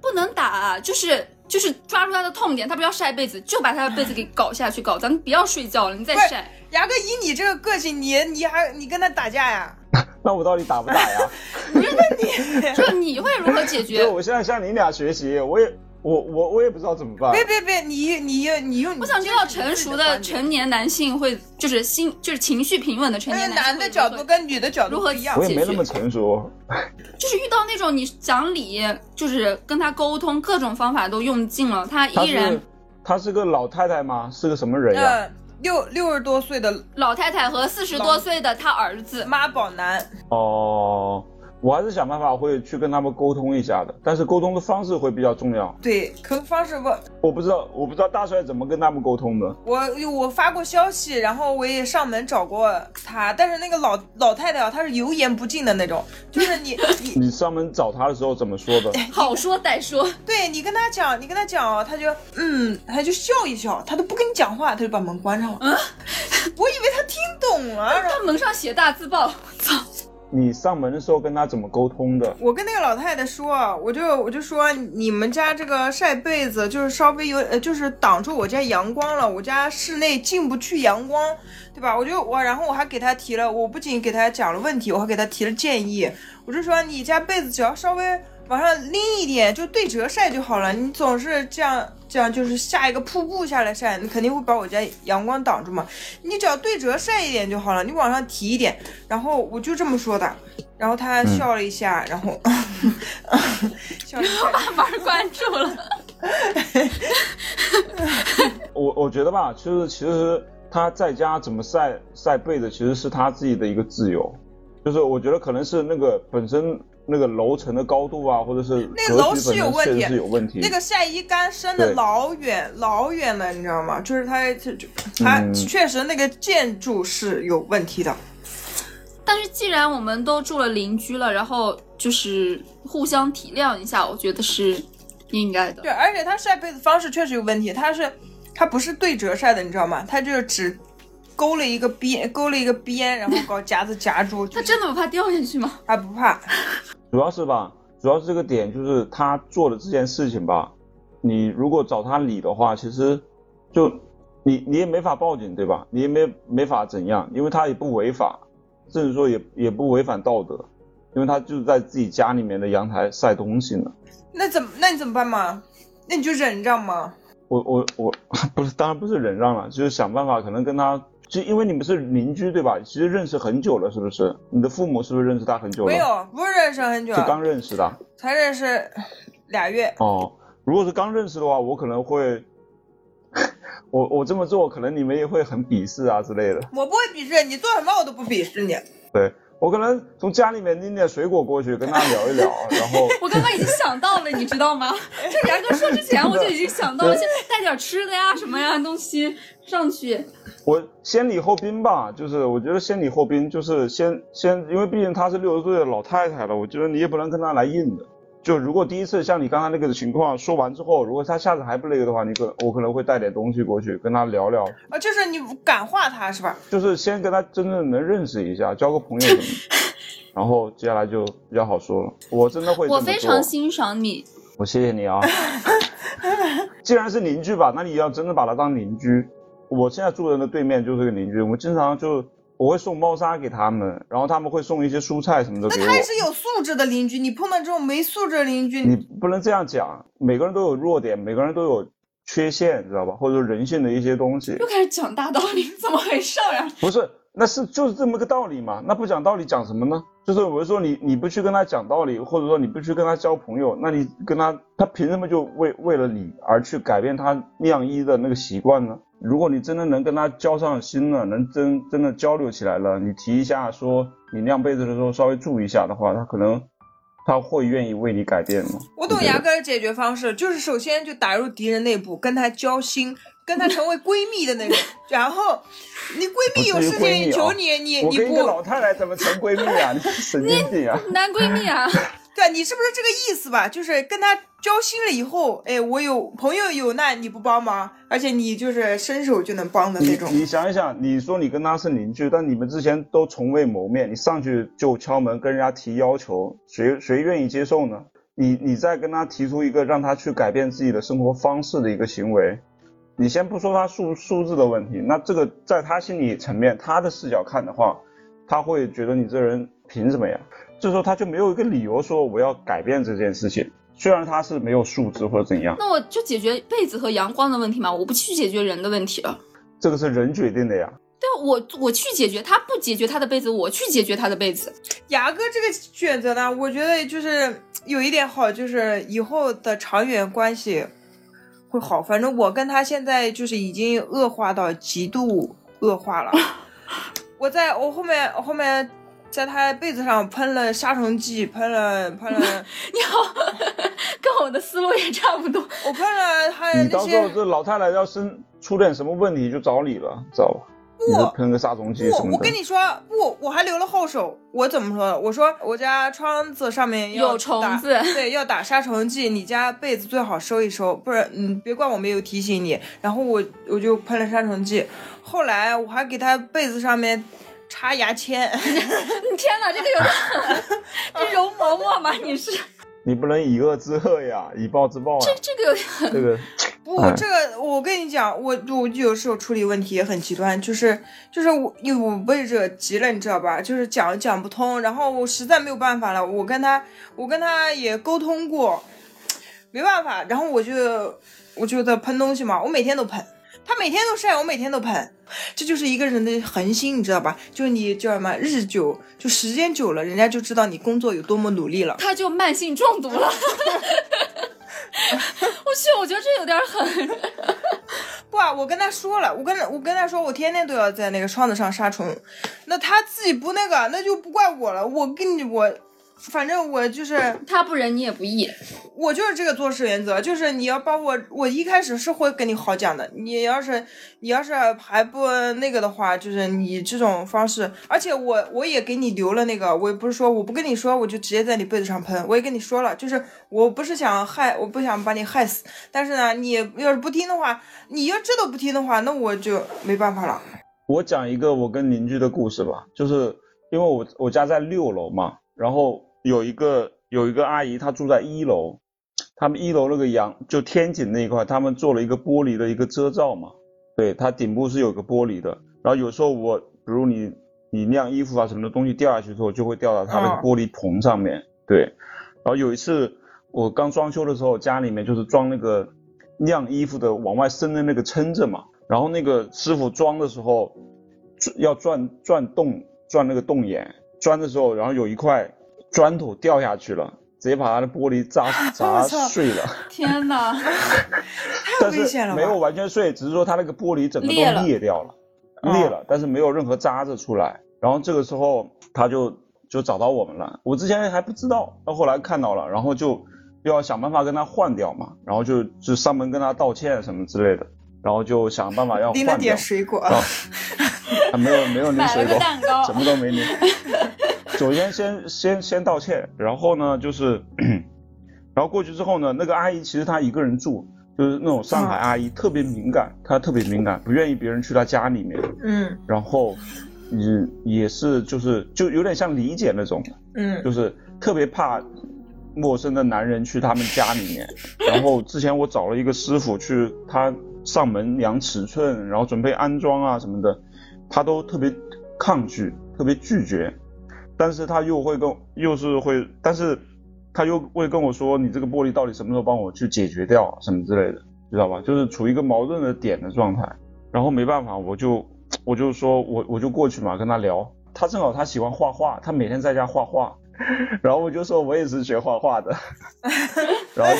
不能打，就是就是抓住他的痛点，他不要晒被子，就把他的被子给搞下去搞，咱们不要睡觉了，你再晒。牙哥，以你这个个性，你你还你跟他打架呀？那我到底打不打呀？不是你，就你会如何解决？我现在向你俩学习，我也。我我我也不知道怎么办。别别别，你你你用。我想知道成熟的成年男性会就是心就是情绪平稳的成年男的角度跟女的角度如何一样？我也没那么成熟。就是遇到那种你讲理，就是跟他沟通，各种方法都用尽了，他依然。他是个老太太吗？是个什么人呀？六六十多岁的老太太和四十多岁的他儿子妈宝男。哦。我还是想办法会去跟他们沟通一下的，但是沟通的方式会比较重要。对，沟通方式不，我不知道，我不知道大帅怎么跟他们沟通的。我我发过消息，然后我也上门找过他，但是那个老老太太啊，她是油盐不进的那种，就是你 你你上门找他的时候怎么说的？好说歹说。对你跟他讲，你跟他讲，他就嗯，他就笑一笑，他都不跟你讲话，他就把门关上了。嗯，我以为他听懂了，他门上写大字报，操。你上门的时候跟他怎么沟通的？我跟那个老太太说，我就我就说你们家这个晒被子就是稍微有呃，就是挡住我家阳光了，我家室内进不去阳光，对吧？我就我然后我还给他提了，我不仅给他讲了问题，我还给他提了建议，我就说你家被子只要稍微。往上拎一点，就对折晒就好了。你总是这样，这样就是下一个瀑布下来晒，你肯定会把我家阳光挡住嘛。你只要对折晒一点就好了，你往上提一点。然后我就这么说的，然后他笑了一下，然后笑了一下，把门关住了。我我觉得吧，其实其实他在家怎么晒晒被子，其实是他自己的一个自由。就是我觉得可能是那个本身。那个楼层的高度啊，或者是那个楼是有问题，是有问题。那个晒衣杆伸的老远老远了，你知道吗？就是它它确实那个建筑是有问题的。但是既然我们都住了邻居了，然后就是互相体谅一下，我觉得是应该的。对，而且他晒被子方式确实有问题，他是他不是对折晒的，你知道吗？他就是只。勾了一个边，勾了一个边，然后 搞夹子夹住。他真的不怕掉下去吗？他不怕，主要是吧，主要是这个点就是他做的这件事情吧。你如果找他理的话，其实就你你也没法报警，对吧？你也没没法怎样，因为他也不违法，甚至说也也不违反道德，因为他就是在自己家里面的阳台晒东西呢。那怎么那你怎么办嘛？那你就忍让吗？我我我 不是，当然不是忍让了，就是想办法，可能跟他。就因为你们是邻居对吧？其实认识很久了，是不是？你的父母是不是认识他很久了？没有，不是认识很久，是刚认识的，才认识俩月。哦，如果是刚认识的话，我可能会，我我这么做，可能你们也会很鄙视啊之类的。我不会鄙视你做什么，我都不鄙视你。对。我可能从家里面拎点水果过去跟他聊一聊，然后我刚刚已经想到了，你知道吗？就然哥说之前我就已经想到了，先带点吃的呀什么呀东西上去。我先礼后兵吧，就是我觉得先礼后兵，就是先先，因为毕竟她是六十岁的老太太了，我觉得你也不能跟她来硬的。就如果第一次像你刚才那个情况说完之后，如果他下次还不那个的话，你可我可能会带点东西过去跟他聊聊。啊，就是你感化他是吧？就是先跟他真正能认识一下，交个朋友什么，然后接下来就比较好说了。我真的会。我非常欣赏你。我谢谢你啊。既然是邻居吧，那你要真的把他当邻居。我现在住的那对面就是个邻居，我们经常就。我会送猫砂给他们，然后他们会送一些蔬菜什么的给我。那他也是有素质的邻居，你碰到这种没素质的邻居，你不能这样讲。每个人都有弱点，每个人都有缺陷，知道吧？或者说人性的一些东西。又开始讲大道理，怎么回事呀？不是，那是就是这么个道理嘛。那不讲道理讲什么呢？就是我是说你你不去跟他讲道理，或者说你不去跟他交朋友，那你跟他他凭什么就为为了你而去改变他晾衣的那个习惯呢？如果你真的能跟他交上心了，能真真的交流起来了，你提一下说你晾被子的时候稍微注意一下的话，他可能他会愿意为你改变吗？我懂牙哥的解决方式，就是首先就打入敌人内部，跟他交心，跟他成为闺蜜的那种。然后你闺蜜有事情求你，你你不老太太怎么成闺蜜啊？你神经病啊！男闺蜜啊！对，你是不是这个意思吧？就是跟他交心了以后，哎，我有朋友有难你不帮忙，而且你就是伸手就能帮的那种。你想一想，你说你跟他是邻居，但你们之前都从未谋面，你上去就敲门跟人家提要求，谁谁愿意接受呢？你你再跟他提出一个让他去改变自己的生活方式的一个行为，你先不说他数数字的问题，那这个在他心理层面，他的视角看的话，他会觉得你这人凭什么呀？这时候他就没有一个理由说我要改变这件事情，虽然他是没有素质或者怎样。那我就解决被子和阳光的问题嘛，我不去解决人的问题了。这个是人决定的呀。对啊，我我去解决，他不解决他的被子，我去解决他的被子。牙哥这个选择呢，我觉得就是有一点好，就是以后的长远关系会好。反正我跟他现在就是已经恶化到极度恶化了。我在我后面后面。在他被子上喷了杀虫剂，喷了喷了。你好，跟我的思路也差不多。我喷了他那些。你到时候这老太太要生出点什么问题就找你了，知道吧？不喷个杀虫剂什么的。我跟你说，不，我还留了后手。我怎么说的？我说我家窗子上面有虫子，对，要打杀虫剂。你家被子最好收一收，不然嗯，别怪我没有提醒你。然后我我就喷了杀虫剂。后来我还给他被子上面。插牙签，天哪，这个有点，这容嬷嬷吗？你是？你不能以恶制恶呀，以暴制暴啊！这这个有点，这个不，这个我跟你讲，我我有时候处理问题也很极端，就是就是我因为我被惹急了，你知道吧？就是讲讲不通，然后我实在没有办法了，我跟他我跟他也沟通过，没办法，然后我就我就在喷东西嘛，我每天都喷。他每天都晒，我每天都喷，这就是一个人的恒心，你知道吧？就是你叫什么日久，就时间久了，人家就知道你工作有多么努力了。他就慢性中毒了。我去，我觉得这有点狠。不啊，我跟他说了，我跟我跟他说，我天天都要在那个窗子上杀虫，那他自己不那个，那就不怪我了。我跟你我。反正我就是他不仁你也不义，我就是这个做事原则，就是你要把我，我一开始是会跟你好讲的，你要是你要是还不那个的话，就是你这种方式，而且我我也给你留了那个，我也不是说我不跟你说，我就直接在你被子上喷，我也跟你说了，就是我不是想害，我不想把你害死，但是呢，你要是不听的话，你要这都不听的话，那我就没办法了。我讲一个我跟邻居的故事吧，就是因为我我家在六楼嘛，然后。有一个有一个阿姨，她住在一楼，他们一楼那个阳就天井那一块，他们做了一个玻璃的一个遮罩嘛，对，它顶部是有个玻璃的，然后有时候我，比如你你晾衣服啊什么的东西掉下去之后，就会掉到它那个玻璃棚上面，对，然后有一次我刚装修的时候，家里面就是装那个晾衣服的往外伸的那个撑子嘛，然后那个师傅装的时候要转转动转那个洞眼，钻的时候，然后有一块。砖头掉下去了，直接把他的玻璃砸砸 碎了。天哪，太危险了！没有完全碎，只是说他那个玻璃整个都裂掉了，裂了，但是没有任何渣子出来。然后这个时候他就就找到我们了，我之前还不知道，到后来看到了，然后就要想办法跟他换掉嘛，然后就就上门跟他道歉什么之类的，然后就想办法要换掉。拎了点水果。没有没有拎水果，什么都没拎。首先，先先先道歉，然后呢，就是，然后过去之后呢，那个阿姨其实她一个人住，就是那种上海阿姨，特别敏感，她特别敏感，不愿意别人去她家里面。嗯。然后，也也是就是就有点像理解那种。嗯。就是特别怕陌生的男人去他们家里面。然后之前我找了一个师傅去他上门量尺寸，然后准备安装啊什么的，他都特别抗拒，特别拒绝。但是他又会跟，又是会，但是他又会跟我说，你这个玻璃到底什么时候帮我去解决掉，什么之类的，知道吧？就是处于一个矛盾的点的状态。然后没办法，我就我就说我我就过去嘛，跟他聊。他正好他喜欢画画，他每天在家画画。然后我就说我也是学画画的。然后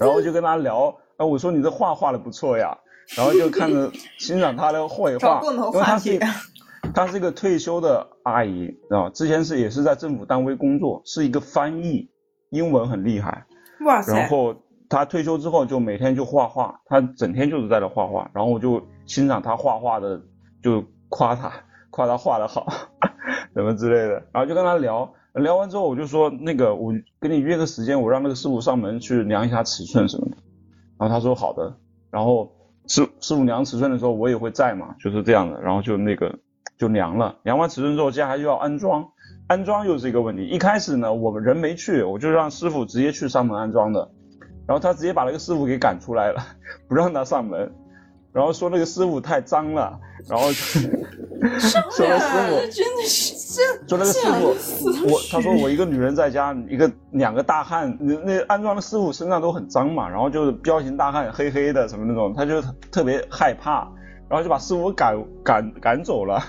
然后就跟他聊，啊，我说你这画画的不错呀。然后就看着欣赏他的绘画，因为他是。她是一个退休的阿姨啊，之前是也是在政府单位工作，是一个翻译，英文很厉害。哇塞！然后她退休之后就每天就画画，她整天就是在那画画，然后我就欣赏她画画的，就夸她，夸她画的好，什么之类的，然后就跟她聊。聊完之后，我就说那个，我跟你约个时间，我让那个师傅上门去量一下尺寸什么的。然后他说好的。然后师师傅量尺寸的时候，我也会在嘛，就是这样的。然后就那个就凉了，量完尺寸之后，接下来又要安装，安装又是一个问题。一开始呢，我们人没去，我就让师傅直接去上门安装的。然后他直接把那个师傅给赶出来了，不让他上门。然后说那个师傅太脏了，然后 说那师傅真的是说那个师傅，我他说我一个女人在家，一个两个大汉，那那安装的师傅身上都很脏嘛，然后就是彪形大汉，黑黑的什么那种，他就特别害怕，然后就把师傅赶赶赶走了，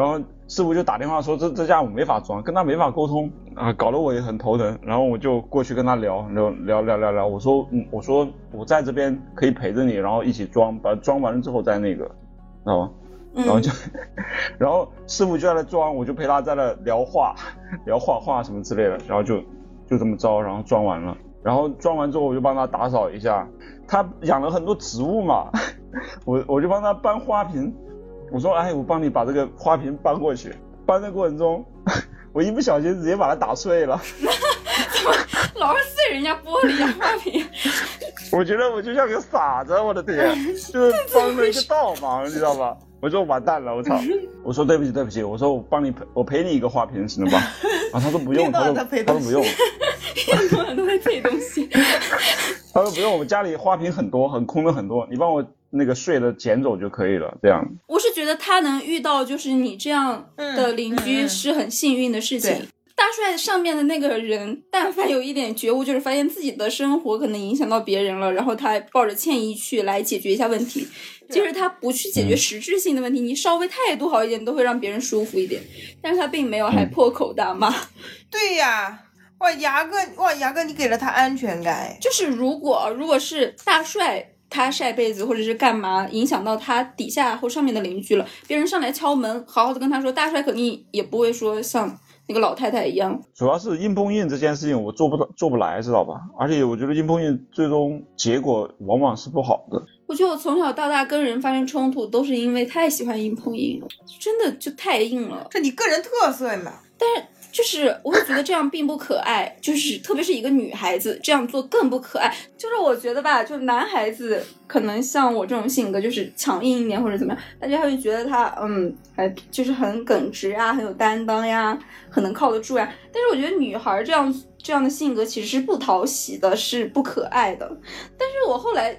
然后。师傅就打电话说这这家我没法装，跟他没法沟通啊，搞得我也很头疼。然后我就过去跟他聊聊聊聊聊聊，我说嗯，我说我在这边可以陪着你，然后一起装，把装完了之后再那个，知道吗？然后就，然后师傅就在那装，我就陪他在那聊画，聊画画什么之类的，然后就就这么着，然后装完了，然后装完之后我就帮他打扫一下，他养了很多植物嘛，我我就帮他搬花瓶。我说，哎，我帮你把这个花瓶搬过去。搬的过程中，我一不小心直接把它打碎了。怎么老是碎人家玻璃啊？花瓶？我觉得我就像个傻子，我的天，就是帮了一个倒忙，你知道吧？我说完蛋了，我操！我说对不起，对不起，我说我帮你赔，我赔你一个花瓶，行了吧？啊，他说不用，他说他说不用。很多都会配东西。他说不用，我家里花瓶很多，很空的很多，你帮我。那个税的捡走就可以了，这样。我是觉得他能遇到就是你这样的邻居是很幸运的事情。大帅上面的那个人，但凡有一点觉悟，就是发现自己的生活可能影响到别人了，然后他抱着歉意去来解决一下问题。其实他不去解决实质性的问题，你稍微态度好一点，都会让别人舒服一点。但是他并没有，还破口大骂。对呀，哇，牙哥，哇，牙哥，你给了他安全感。就是如果如果是大帅。他晒被子或者是干嘛，影响到他底下或上面的邻居了。别人上来敲门，好好的跟他说，大帅肯定也不会说像那个老太太一样。主要是硬碰硬这件事情，我做不到，做不来，知道吧？而且我觉得硬碰硬最终结果往往是不好的。我觉得我从小到大跟人发生冲突，都是因为太喜欢硬碰硬了，真的就太硬了。这你个人特色嘛？但是。就是我会觉得这样并不可爱，就是特别是一个女孩子这样做更不可爱。就是我觉得吧，就男孩子可能像我这种性格，就是强硬一点或者怎么样，大家会觉得他嗯，还就是很耿直啊，很有担当呀，很能靠得住呀。但是我觉得女孩这样这样的性格其实是不讨喜的，是不可爱的。但是我后来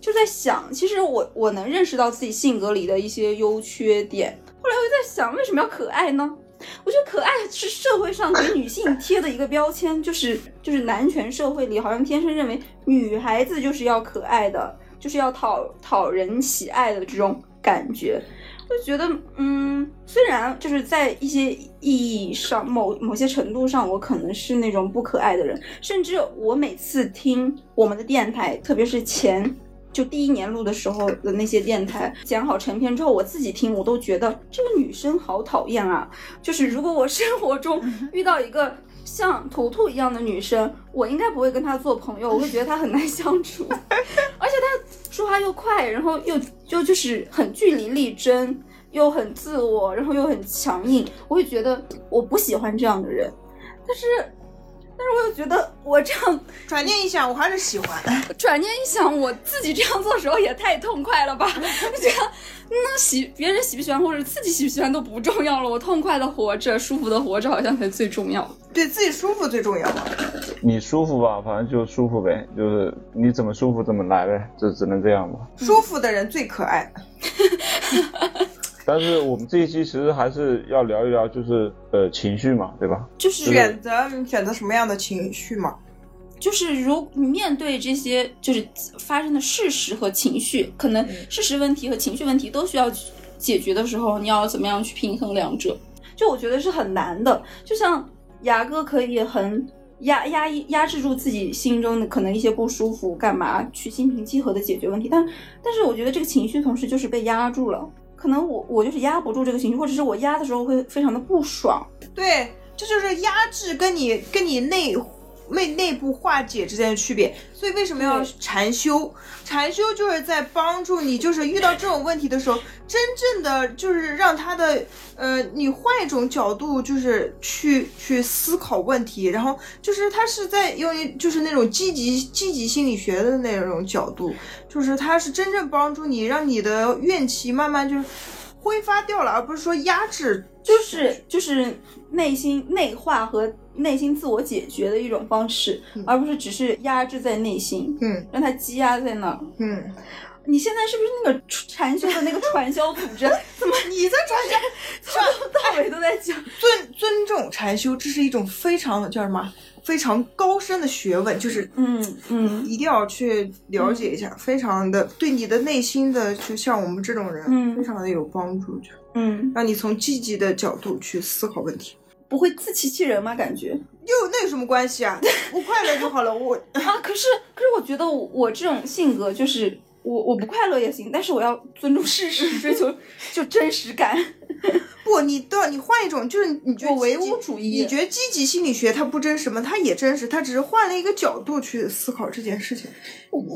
就在想，其实我我能认识到自己性格里的一些优缺点。后来我就在想，为什么要可爱呢？我觉得可爱是社会上给女性贴的一个标签，就是就是男权社会里好像天生认为女孩子就是要可爱的，就是要讨讨人喜爱的这种感觉。我就觉得，嗯，虽然就是在一些意义上，某某些程度上，我可能是那种不可爱的人，甚至我每次听我们的电台，特别是前。就第一年录的时候的那些电台剪好成片之后，我自己听我都觉得这个女生好讨厌啊！就是如果我生活中遇到一个像图图一样的女生，我应该不会跟她做朋友，我会觉得她很难相处，而且她说话又快，然后又就就是很据理力争，又很自我，然后又很强硬，我会觉得我不喜欢这样的人，但是。但是我又觉得我这样 转念一想，我还是喜欢。转念一想，我自己这样做的时候也太痛快了吧？就觉得那喜别人喜不喜欢或者自己喜不喜欢都不重要了，我痛快的活着，舒服的活着好像才最重要。对自己舒服最重要。你舒服吧，反正就舒服呗，就是你怎么舒服怎么来呗，就只能这样吧。舒服的人最可爱。但是我们这一期其实还是要聊一聊，就是呃情绪嘛，对吧？就是选择选择什么样的情绪嘛？就是如你面对这些就是发生的事实和情绪，可能事实问题和情绪问题都需要解决的时候，你要怎么样去平衡两者？就我觉得是很难的。就像牙哥可以很压压抑压制住自己心中的可能一些不舒服，干嘛去心平气和的解决问题？但但是我觉得这个情绪同时就是被压住了。可能我我就是压不住这个情绪，或者是我压的时候会非常的不爽。对，这就是压制跟你跟你内。内内部化解之间的区别，所以为什么要禅修？禅修就是在帮助你，就是遇到这种问题的时候，真正的就是让他的呃，你换一种角度，就是去去思考问题，然后就是他是在用就是那种积极积极心理学的那种角度，就是他是真正帮助你，让你的怨气慢慢就是挥发掉了，而不是说压制，就是就是内心内化和。内心自我解决的一种方式，而不是只是压制在内心，嗯，让它积压在那儿，嗯。你现在是不是那个禅修的那个传销组织？怎么你在传销？从头到尾都在讲尊尊重禅修，这是一种非常叫什么？非常高深的学问，就是嗯嗯，一定要去了解一下，非常的对你的内心的，就像我们这种人，嗯，非常的有帮助，就嗯，让你从积极的角度去思考问题。不会自欺欺人吗？感觉又那有什么关系啊？我快乐就好了。我啊，可是可是我觉得我这种性格就是我我不快乐也行，但是我要尊重事实，追求 就真实感。不，你都要你换一种，就是你觉得唯物主义，你觉得积极心理学它不真实吗？它也真实，它只是换了一个角度去思考这件事情。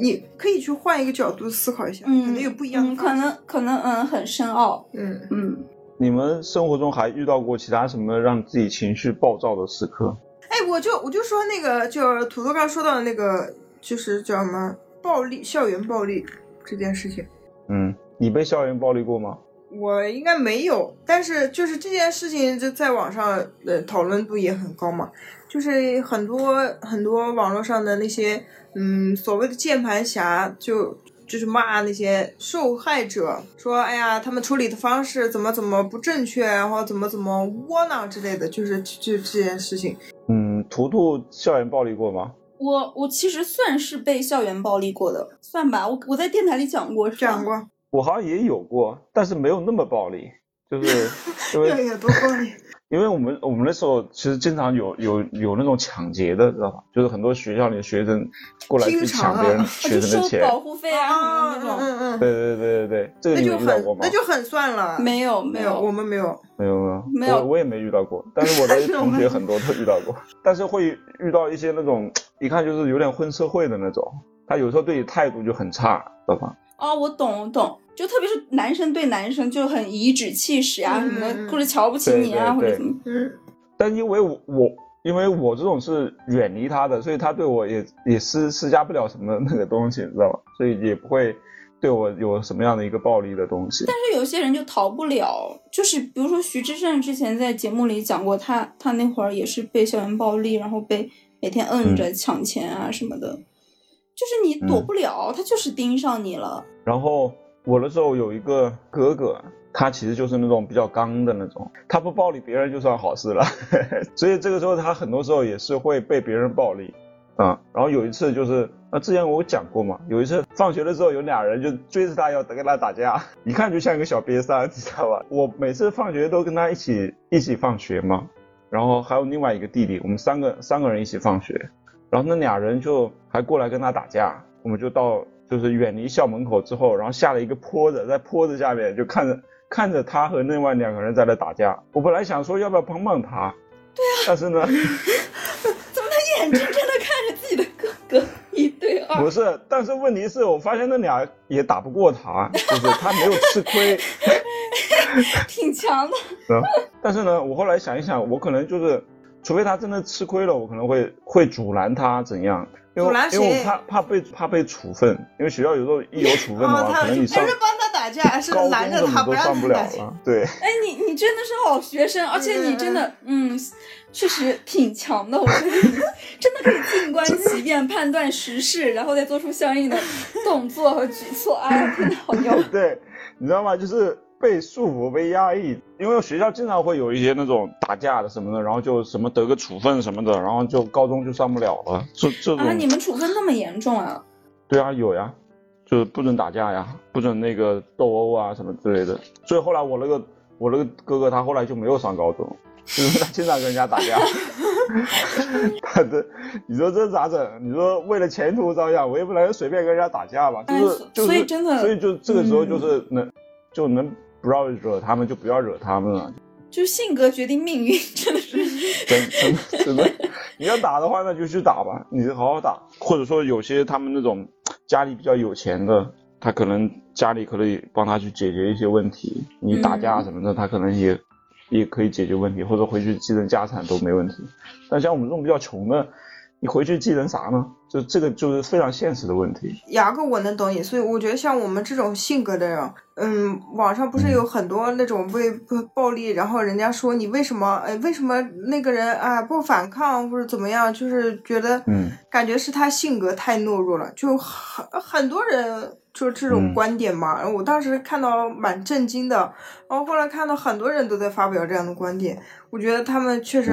你可以去换一个角度思考一下，可能有不一样。可能可能嗯很深奥。嗯嗯。你们生活中还遇到过其他什么让自己情绪暴躁的时刻？哎，我就我就说那个，就土豆刚说到的那个，就是叫什么暴力，校园暴力这件事情。嗯，你被校园暴力过吗？我应该没有，但是就是这件事情就在网上呃讨论度也很高嘛，就是很多很多网络上的那些嗯所谓的键盘侠就。就是骂那些受害者，说哎呀，他们处理的方式怎么怎么不正确，然后怎么怎么窝囊之类的，就是就这件事情。嗯，图图校园暴力过吗？我我其实算是被校园暴力过的，算吧。我我在电台里讲过，讲过。我好像也有过，但是没有那么暴力，就是 因为有多暴力。因为我们我们那时候其实经常有有有那种抢劫的，知道吧？就是很多学校里的学生过来去抢别人学生的钱，保护费啊什么那种。嗯嗯对对对对对，这个你遇到过吗？那就很算了。没有没有，我们没有。没有没有没有，我我也没遇到过，但是我的 同学很多都遇到过，但是会遇到一些那种一看就是有点混社会的那种，他有时候对你态度就很差，知道吧？哦，我懂我懂。就特别是男生对男生就很颐指气使啊什么的，或者瞧不起你啊或者什么。嗯。但因为我我因为我这种是远离他的，所以他对我也也施施加不了什么那个东西，你知道吧？所以也不会对我有什么样的一个暴力的东西。但是有些人就逃不了，就是比如说徐志胜之前在节目里讲过，他他那会儿也是被校园暴力，然后被每天摁着抢钱啊什么的，就是你躲不了，他就是盯上你了。然后。我的时候有一个哥哥，他其实就是那种比较刚的那种，他不暴力别人就算好事了，所以这个时候他很多时候也是会被别人暴力，啊，然后有一次就是那之前我讲过嘛，有一次放学的时候有俩人就追着他要跟他打架，一看就像一个小瘪三，你知道吧？我每次放学都跟他一起一起放学嘛，然后还有另外一个弟弟，我们三个三个人一起放学，然后那俩人就还过来跟他打架，我们就到。就是远离校门口之后，然后下了一个坡子，在坡子下面就看着看着他和另外两个人在那打架。我本来想说要不要帮帮他，对啊，但是呢，怎么他眼睁睁的看着自己的哥哥一对二？不是，但是问题是我发现那俩也打不过他，就是他没有吃亏，挺强的。嗯，但是呢，我后来想一想，我可能就是，除非他真的吃亏了，我可能会会阻拦他怎样。因为因为我怕怕被怕被处分，因为学校有时候一有处分的话，可能你上不是帮他打架，是拦着他不让他打架。对，哎，你你真的是好学生，而且你真的嗯，确实挺强的，我觉得你 真的可以静观其变，判断时事，然后再做出相应的动作和举措。哎，天呐好牛！对，你知道吗？就是。被束缚、被压抑，因为学校经常会有一些那种打架的什么的，然后就什么得个处分什么的，然后就高中就上不了了。这这种啊，你们处分那么严重啊？对啊，有呀，就是不准打架呀，不准那个斗殴啊什么之类的。所以后来我那个我那个哥哥他后来就没有上高中，就是他经常跟人家打架。他这，你说这咋整？你说为了前途着想，我也不能随便跟人家打架吧？就是就是，所以真的，所以就这个时候就是能就能。不要惹他们就不要惹他们了。就性格决定命运，真的是真真的真的。你要打的话，那就去打吧，你好好打。或者说有些他们那种家里比较有钱的，他可能家里可以帮他去解决一些问题。你打架什么的，他可能也也可以解决问题，或者回去继承家产都没问题。但像我们这种比较穷的。你回去继承啥呢？就这个就是非常现实的问题。牙哥，我能懂你，所以我觉得像我们这种性格的人，嗯，网上不是有很多那种被暴力，然后人家说你为什么，哎，为什么那个人啊不反抗或者怎么样，就是觉得，嗯，感觉是他性格太懦弱了，就很很多人。就这种观点嘛，然后我当时看到蛮震惊的，然后后来看到很多人都在发表这样的观点，我觉得他们确实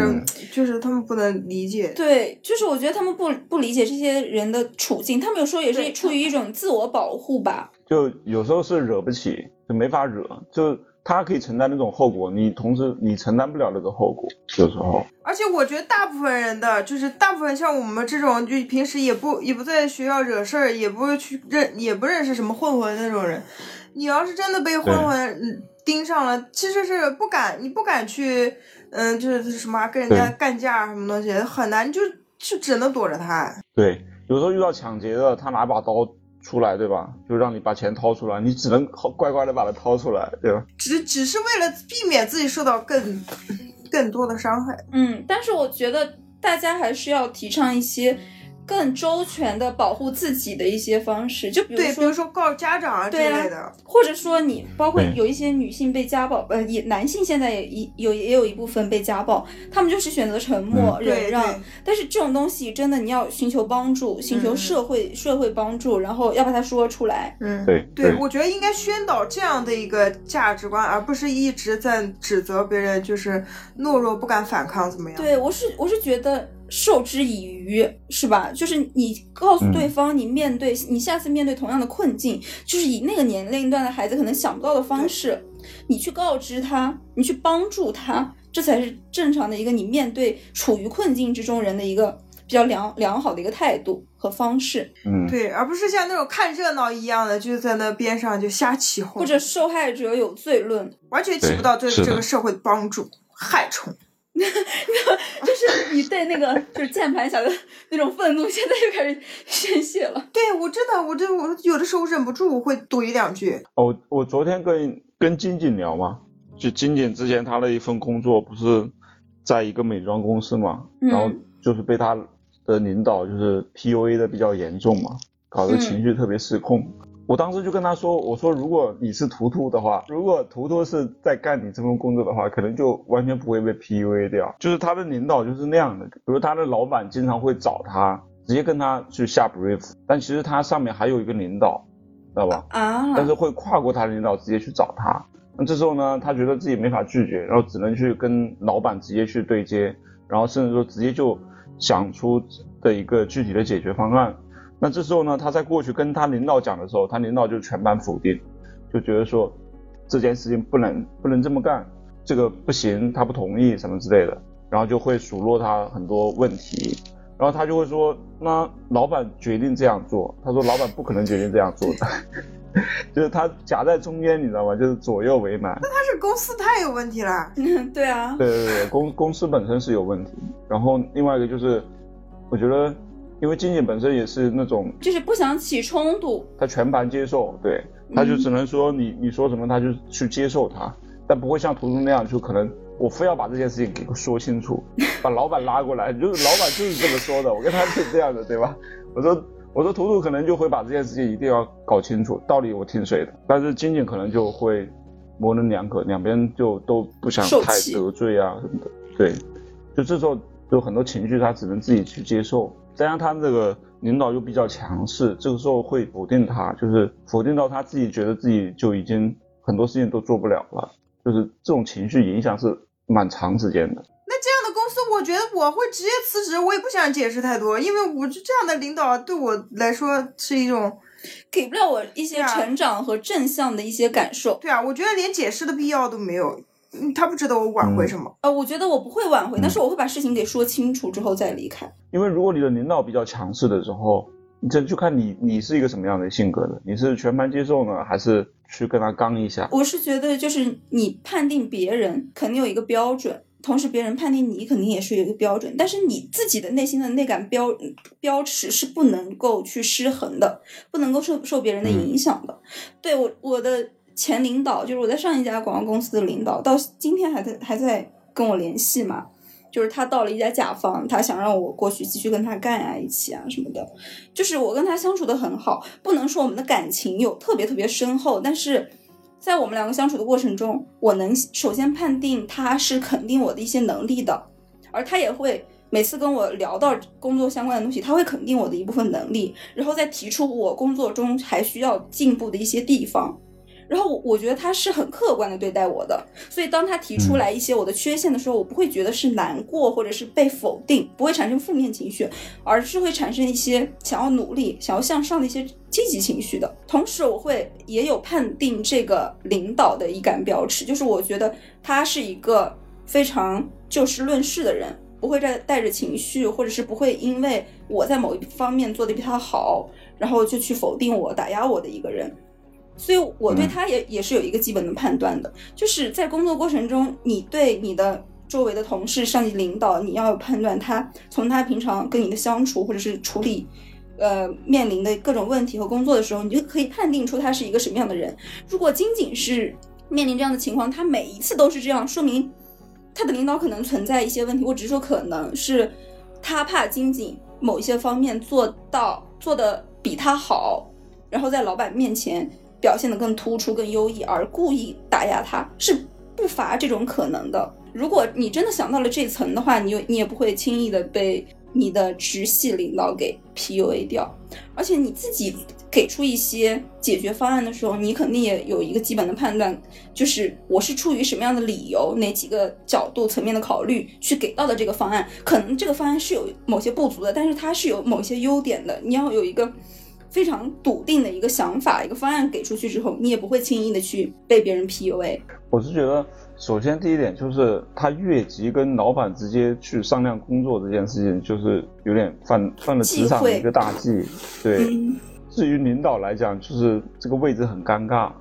就是他们不能理解。对，就是我觉得他们不不理解这些人的处境，他们有时候也是出于一种自我保护吧。就有时候是惹不起，就没法惹，就。他可以承担那种后果，你同时你承担不了那个后果，有时候。而且我觉得大部分人的，就是大部分像我们这种，就平时也不也不在学校惹事儿，也不会去认也不认识什么混混那种人，你要是真的被混混盯上了，其实是不敢，你不敢去，嗯，就是什么跟人家干架什么东西，很难，就就只能躲着他。对，有时候遇到抢劫的，他拿把刀。出来对吧？就让你把钱掏出来，你只能乖乖的把它掏出来，对吧？只只是为了避免自己受到更更多的伤害。嗯，但是我觉得大家还是要提倡一些。更周全的保护自己的一些方式，就比如说，比如说告家长啊之类的，或者说你包括有一些女性被家暴，呃，也男性现在也一有也有一部分被家暴，他们就是选择沉默忍让。但是这种东西真的你要寻求帮助，寻求社会社会帮助，然后要把它说出来。嗯，对对，我觉得应该宣导这样的一个价值观，而不是一直在指责别人就是懦弱不敢反抗怎么样。对我是我是觉得。授之以渔，是吧？就是你告诉对方，你面对你下次面对同样的困境，就是以那个年龄段的孩子可能想不到的方式，你去告知他，你去帮助他，这才是正常的一个你面对处于困境之中人的一个比较良良好的一个态度和方式。嗯，对，而不是像那种看热闹一样的，就在那边上就瞎起哄，或者受害者有罪论，完全起不到对这个社会的帮助，害虫。那 就是你对那个就是键盘侠的那种愤怒，现在又开始宣泄了。对我真的，我这我有的时候忍不住会怼两句。哦，我昨天跟跟金锦聊嘛，就金锦之前他的一份工作不是在一个美妆公司嘛，然后就是被他的领导就是 PUA 的比较严重嘛，搞得情绪特别失控。我当时就跟他说：“我说如果你是图图的话，如果图图是在干你这份工作的话，可能就完全不会被 PUA 掉。就是他的领导就是那样的，比如他的老板经常会找他，直接跟他去下 brief，但其实他上面还有一个领导，知道吧？啊。但是会跨过他的领导直接去找他。那这时候呢，他觉得自己没法拒绝，然后只能去跟老板直接去对接，然后甚至说直接就想出的一个具体的解决方案。”那这时候呢，他在过去跟他领导讲的时候，他领导就全盘否定，就觉得说这件事情不能不能这么干，这个不行，他不同意什么之类的，然后就会数落他很多问题，然后他就会说，那老板决定这样做，他说老板不可能决定这样做的，就是他夹在中间，你知道吗？就是左右为难。那他是公司太有问题了。对啊。对对对，公公司本身是有问题，然后另外一个就是，我觉得。因为金姐本身也是那种，就是不想起冲突，他全盘接受，对，他就只能说你你说什么他就去接受他，但不会像图图那样，就可能我非要把这件事情给说清楚，把老板拉过来，就是老板就是这么说的，我跟他是这样的，对吧？我说我说图图可能就会把这件事情一定要搞清楚，道理我听谁的，但是金姐可能就会模棱两可，两边就都不想太得罪啊什么的，对，就这时候就很多情绪他只能自己去接受。再加上他这个领导又比较强势，这个时候会否定他，就是否定到他自己觉得自己就已经很多事情都做不了了，就是这种情绪影响是蛮长时间的。那这样的公司，我觉得我会直接辞职，我也不想解释太多，因为我就这样的领导对我来说是一种给不了我一些成长和正向的一些感受。对啊，我觉得连解释的必要都没有。嗯，他不值得我挽回什么。呃，我觉得我不会挽回，但是我会把事情给说清楚之后再离开。因为如果你的领导比较强势的时候，你这就看你你是一个什么样的性格的，你是全盘接受呢，还是去跟他刚一下？我是觉得，就是你判定别人肯定有一个标准，同时别人判定你肯定也是有一个标准，但是你自己的内心的那杆标标尺是不能够去失衡的，不能够受受别人的影响的。对我我的前领导，就是我在上一家广告公司的领导，到今天还在还在跟我联系嘛。就是他到了一家甲方，他想让我过去继续跟他干啊，一起啊什么的。就是我跟他相处的很好，不能说我们的感情有特别特别深厚，但是在我们两个相处的过程中，我能首先判定他是肯定我的一些能力的，而他也会每次跟我聊到工作相关的东西，他会肯定我的一部分能力，然后再提出我工作中还需要进步的一些地方。然后我我觉得他是很客观的对待我的，所以当他提出来一些我的缺陷的时候，我不会觉得是难过或者是被否定，不会产生负面情绪，而是会产生一些想要努力、想要向上的一些积极情绪的。同时，我会也有判定这个领导的一杆标尺，就是我觉得他是一个非常就事论事的人，不会再带着情绪，或者是不会因为我在某一方面做的比他好，然后就去否定我、打压我的一个人。所以，我对他也也是有一个基本的判断的，就是在工作过程中，你对你的周围的同事、上级领导，你要有判断他从他平常跟你的相处，或者是处理，呃，面临的各种问题和工作的时候，你就可以判定出他是一个什么样的人。如果仅仅是面临这样的情况，他每一次都是这样，说明他的领导可能存在一些问题。我只是说，可能是他怕仅仅某一些方面做到做的比他好，然后在老板面前。表现得更突出、更优异，而故意打压他，是不乏这种可能的。如果你真的想到了这层的话，你就你也不会轻易的被你的直系领导给 PUA 掉。而且你自己给出一些解决方案的时候，你肯定也有一个基本的判断，就是我是出于什么样的理由、哪几个角度层面的考虑去给到的这个方案。可能这个方案是有某些不足的，但是它是有某些优点的。你要有一个。非常笃定的一个想法，一个方案给出去之后，你也不会轻易的去被别人 PUA。我是觉得，首先第一点就是他越级跟老板直接去商量工作这件事情，就是有点犯犯了职场的一个大忌。对，至于领导来讲，就是这个位置很尴尬，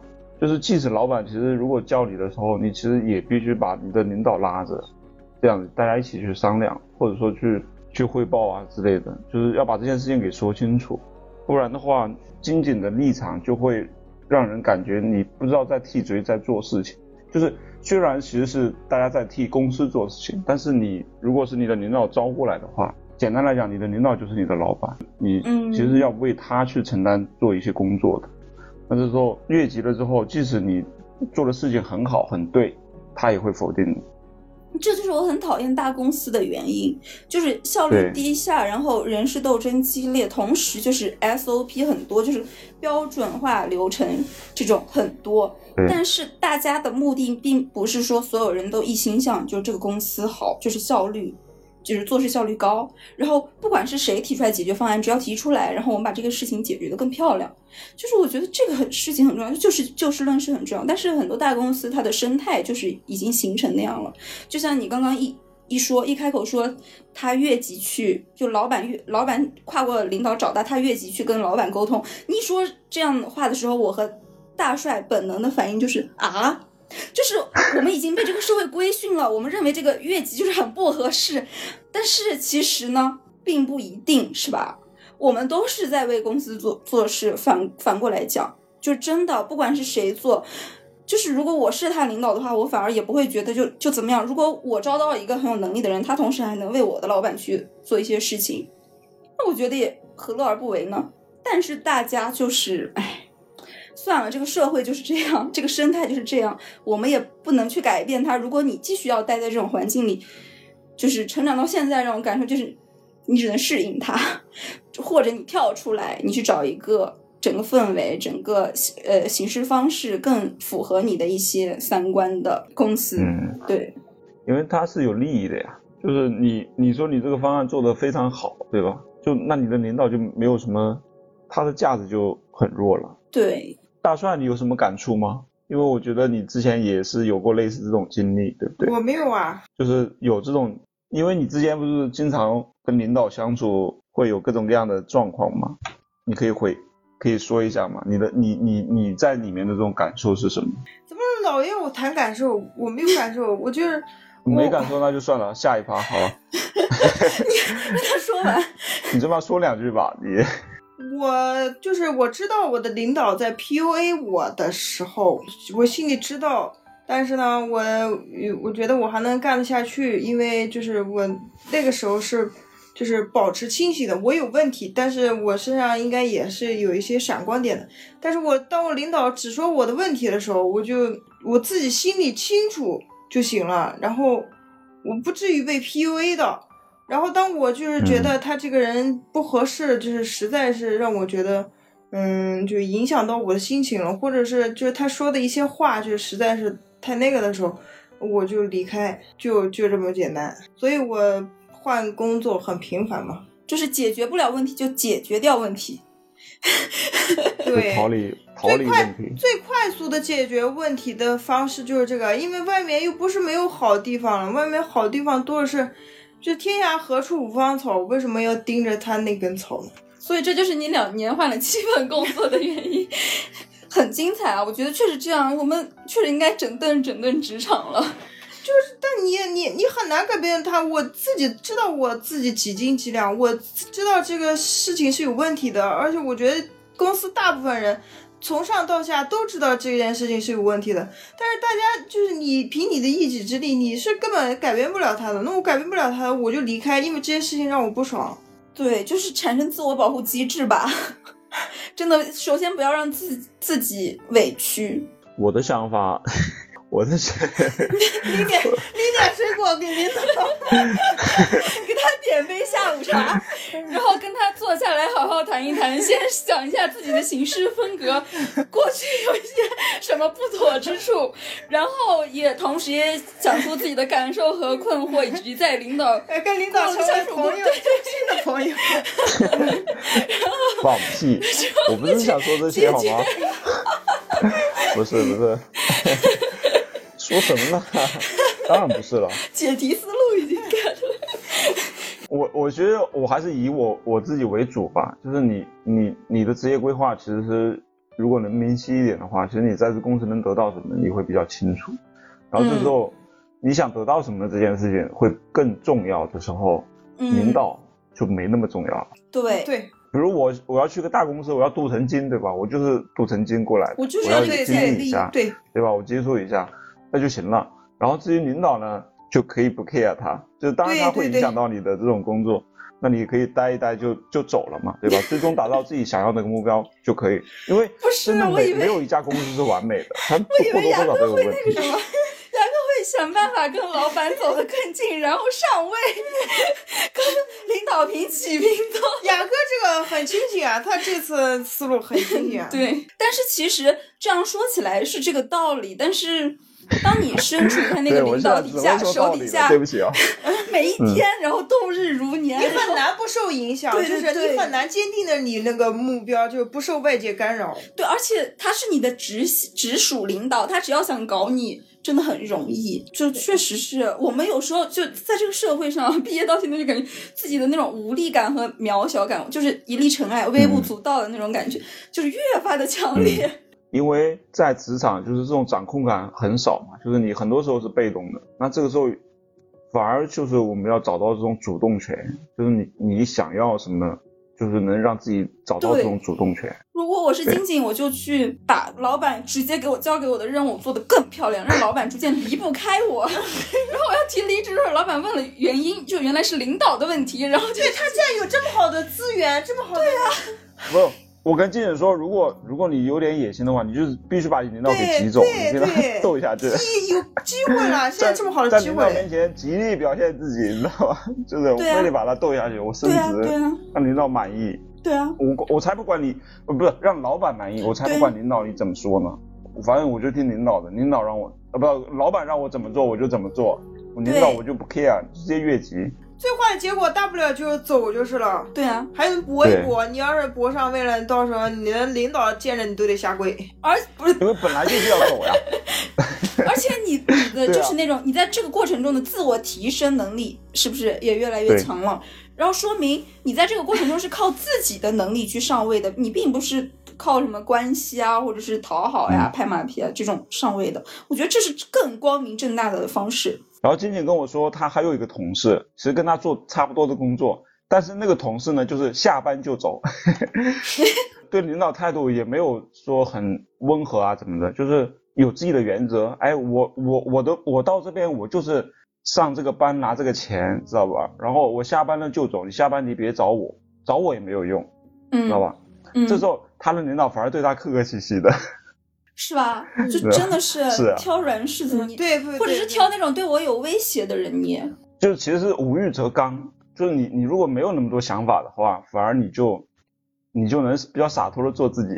就是即使老板其实如果叫你的时候，你其实也必须把你的领导拉着，这样子大家一起去商量，或者说去去汇报啊之类的，就是要把这件事情给说清楚。不然的话，金井的立场就会让人感觉你不知道在替谁在做事情。就是虽然其实是大家在替公司做事情，但是你如果是你的领导招过来的话，简单来讲，你的领导就是你的老板，你其实要为他去承担做一些工作的。那这时候越级了之后，即使你做的事情很好很对，他也会否定你。这就是我很讨厌大公司的原因，就是效率低下，然后人事斗争激烈，同时就是 SOP 很多，就是标准化流程这种很多。但是大家的目的并不是说所有人都一心向就这个公司好，就是效率。就是做事效率高，然后不管是谁提出来解决方案，只要提出来，然后我们把这个事情解决的更漂亮。就是我觉得这个很事情很重要，就是就事论事很重要。但是很多大公司它的生态就是已经形成那样了。就像你刚刚一一说，一开口说他越级去，就老板越老板跨过领导找到他越级去跟老板沟通。你一说这样的话的时候，我和大帅本能的反应就是啊。就是我们已经被这个社会规训了，我们认为这个越级就是很不合适，但是其实呢，并不一定是吧？我们都是在为公司做做事，反反过来讲，就真的不管是谁做，就是如果我是他领导的话，我反而也不会觉得就就怎么样。如果我招到了一个很有能力的人，他同时还能为我的老板去做一些事情，那我觉得也何乐而不为呢？但是大家就是，唉。算了，这个社会就是这样，这个生态就是这样，我们也不能去改变它。如果你继续要待在这种环境里，就是成长到现在，让我感受就是，你只能适应它，或者你跳出来，你去找一个整个氛围、整个呃行事方式更符合你的一些三观的公司。嗯，对，因为它是有利益的呀，就是你你说你这个方案做得非常好，对吧？就那你的领导就没有什么，他的价值就很弱了。对。大蒜，你有什么感触吗？因为我觉得你之前也是有过类似这种经历，对不对？我没有啊，就是有这种，因为你之前不是经常跟领导相处，会有各种各样的状况吗？你可以回，可以说一下吗？你的你你你在里面的这种感受是什么？怎么老要我谈感受？我没有感受，我就是没感受，那就算了，下一趴好了。让他 说完。你这么说两句吧，你。我就是我知道我的领导在 PUA 我的时候，我心里知道，但是呢，我我觉得我还能干得下去，因为就是我那个时候是就是保持清醒的，我有问题，但是我身上应该也是有一些闪光点的，但是我当我领导只说我的问题的时候，我就我自己心里清楚就行了，然后我不至于被 PUA 的。然后当我就是觉得他这个人不合适，就是实在是让我觉得，嗯，就影响到我的心情了，或者是就是他说的一些话，就实在是太那个的时候，我就离开，就就这么简单。所以我换工作很频繁嘛，就是解决不了问题就解决掉问题，对，逃离逃离问题，最快速的解决问题的方式就是这个，因为外面又不是没有好地方了，外面好地方多的是。就天涯何处无芳草，为什么要盯着他那根草呢？所以这就是你两年换了七份工作的原因，很精彩啊！我觉得确实这样，我们确实应该整顿整顿职场了。就是，但你你你很难改变他。我自己知道我自己几斤几两，我知道这个事情是有问题的，而且我觉得公司大部分人。从上到下都知道这件事情是有问题的，但是大家就是你凭你的一己之力，你是根本改变不了他的。那我改变不了他，我就离开，因为这件事情让我不爽。对，就是产生自我保护机制吧。真的，首先不要让自自己委屈。我的想法。我的是，你点你点水果给领导，给他点杯下午茶，然后跟他坐下来好好谈一谈，先想一下自己的行事风格，过去有一些什么不妥之处，然后也同时也讲出自己的感受和困惑，以及在领导跟领导成为朋友，新的朋友。放屁！我不是想说这些好吗？不 是不是。说什么呢？当然不是了。解题思路已经改了。我我觉得我还是以我我自己为主吧。就是你你你的职业规划，其实是如果能明晰一点的话，其实你在这公司能得到什么，你会比较清楚。然后这时候你想得到什么这件事情会更重要的时候，领导就没那么重要了。对对。比如我我要去个大公司，我要镀层金，对吧？我就是镀层金过来，我就是要经历一下，对对吧？我接触一下。那就行了。然后至于领导呢，就可以不 care 他，就是当然他会影响到你的这种工作，那你可以待一待就就走了嘛，对吧？最终达到自己想要那个目标就可以。因为真的没没有一家公司是完美的，他 或多或少都有问题。杨哥会想办法跟老板走得更近，然后上位，跟领导平起平坐。雅哥这个很清醒啊，他这次思路很清醒。啊 对，但是其实这样说起来是这个道理，但是。当你身处在那个领导底下、手底下，对不起啊，每一天，然后度日如年，你很难不受影响，就是你很难坚定的你那个目标，就是不受外界干扰。对，而且他是你的直直属领导，他只要想搞你，真的很容易。就确实是我们有时候就在这个社会上，毕业到现在就感觉自己的那种无力感和渺小感，就是一粒尘埃、微不足道的那种感觉，就是越发的强烈。因为在职场，就是这种掌控感很少嘛，就是你很多时候是被动的，那这个时候反而就是我们要找到这种主动权，就是你你想要什么，就是能让自己找到这种主动权。如果我是金井，我就去把老板直接给我交给我的任务做得更漂亮，让老板逐渐离不开我。然后我要提离职的时候，老板问了原因，就原来是领导的问题。然后对他竟然有这么好的资源，这么好的对呀，不。我跟金姐说，如果如果你有点野心的话，你就是必须把你领导给挤走，你跟他斗一下去。有机会了，现在这么好的机会，在领导面前极力表现自己，你知道吧？就是我非得把他斗下去，我升职，让领导满意。对啊，我我才不管你，不是让老板满意，我才不管领导你怎么说呢。反正我就听领导的，领导让我啊不，老板让我怎么做我就怎么做，我领导我就不 care，直接越级。最坏的结果大不了就走就是了。对啊，还能搏一搏。你要是搏上位了，到时候你的领导见着你都得下跪。而不是因为本来就是要走呀。而且你你的就是那种你在这个过程中的自我提升能力是不是也越来越强了？然后说明你在这个过程中是靠自己的能力去上位的，你并不是靠什么关系啊，或者是讨好呀、拍马屁啊这种上位的。我觉得这是更光明正大的方式。然后静静跟我说，他还有一个同事，其实跟他做差不多的工作，但是那个同事呢，就是下班就走，对领导态度也没有说很温和啊怎么的，就是有自己的原则。哎，我我我的我到这边我就是上这个班拿这个钱，知道吧？然后我下班了就走，你下班你别找我，找我也没有用，知道吧？嗯，这时候他的领导反而对他客客气气的。是吧？就真的是挑软柿子捏，对，或者是挑那种对我有威胁的人捏。就其实是无欲则刚，就是你你如果没有那么多想法的话，反而你就你就能比较洒脱的做自己。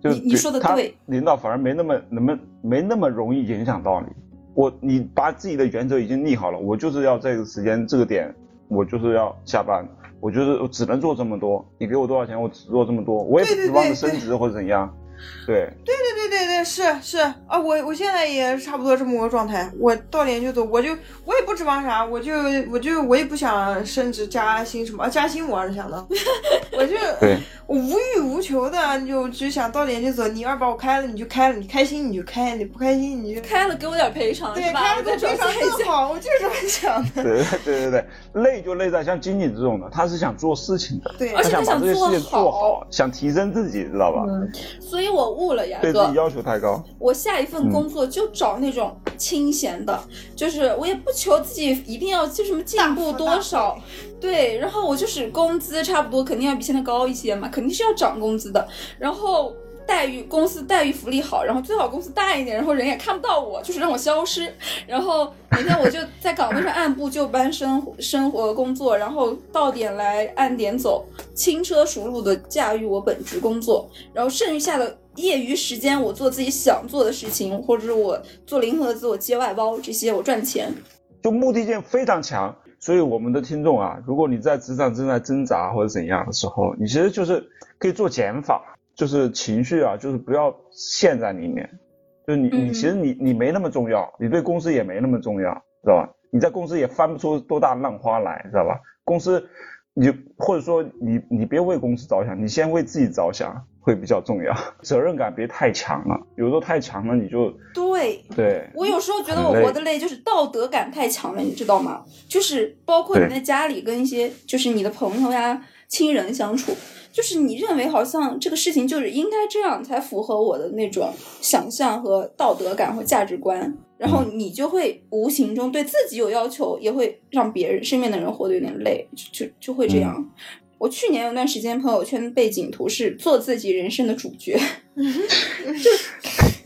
就你你说的对，领导反而没那么那么没那么容易影响到你。我你把自己的原则已经立好了，我就是要这个时间这个点，我就是要下班，我就是我只能做这么多。你给我多少钱，我只做这么多，我也不指望着升职或者怎样。对对对对对对对对对，是是啊，我我现在也差不多这么个状态，我到点就走，我就我也不指望啥，我就我就我也不想升职加薪什么，加薪我是想的，我就我无欲无求的，就只想到点就走，你要是把我开了你就开了，你开心你就开，你不开心你就开了给我点赔偿，对，开了给我赔偿更好，我就是这么想的。对对对对，累就累在像经理这种的，他是想做事情的，对，而且他想把这些事情做好，想提升自己，知道吧？嗯，所以。我悟了呀，对自己要求太高。我下一份工作就找那种清闲的，就是我也不求自己一定要就什么进步多少，对，然后我就是工资差不多，肯定要比现在高一些嘛，肯定是要涨工资的。然后待遇公司待遇福利好，然后最好公司大一点，然后人也看不到我，就是让我消失。然后每天我就在岗位上按部就班生活生活工作，然后到点来按点走，轻车熟路的驾驭我本职工作，然后剩余下的。业余时间，我做自己想做的事情，或者是我做零和自我接外包这些，我赚钱，就目的性非常强。所以我们的听众啊，如果你在职场正在挣扎或者怎样的时候，你其实就是可以做减法，就是情绪啊，就是不要陷在里面。就是你你其实你你没那么重要，你对公司也没那么重要，知道吧？你在公司也翻不出多大浪花来，知道吧？公司，你或者说你你别为公司着想，你先为自己着想。会比较重要，责任感别太强了，有时候太强了你就对对。我有时候觉得我活得累，就是道德感太强了，你知道吗？就是包括你在家里跟一些就是你的朋友呀、亲人相处，就是你认为好像这个事情就是应该这样才符合我的那种想象和道德感和价值观，然后你就会无形中对自己有要求，也会让别人身边的人活得有点累，就就会这样。我去年有段时间朋友圈背景图是做自己人生的主角，就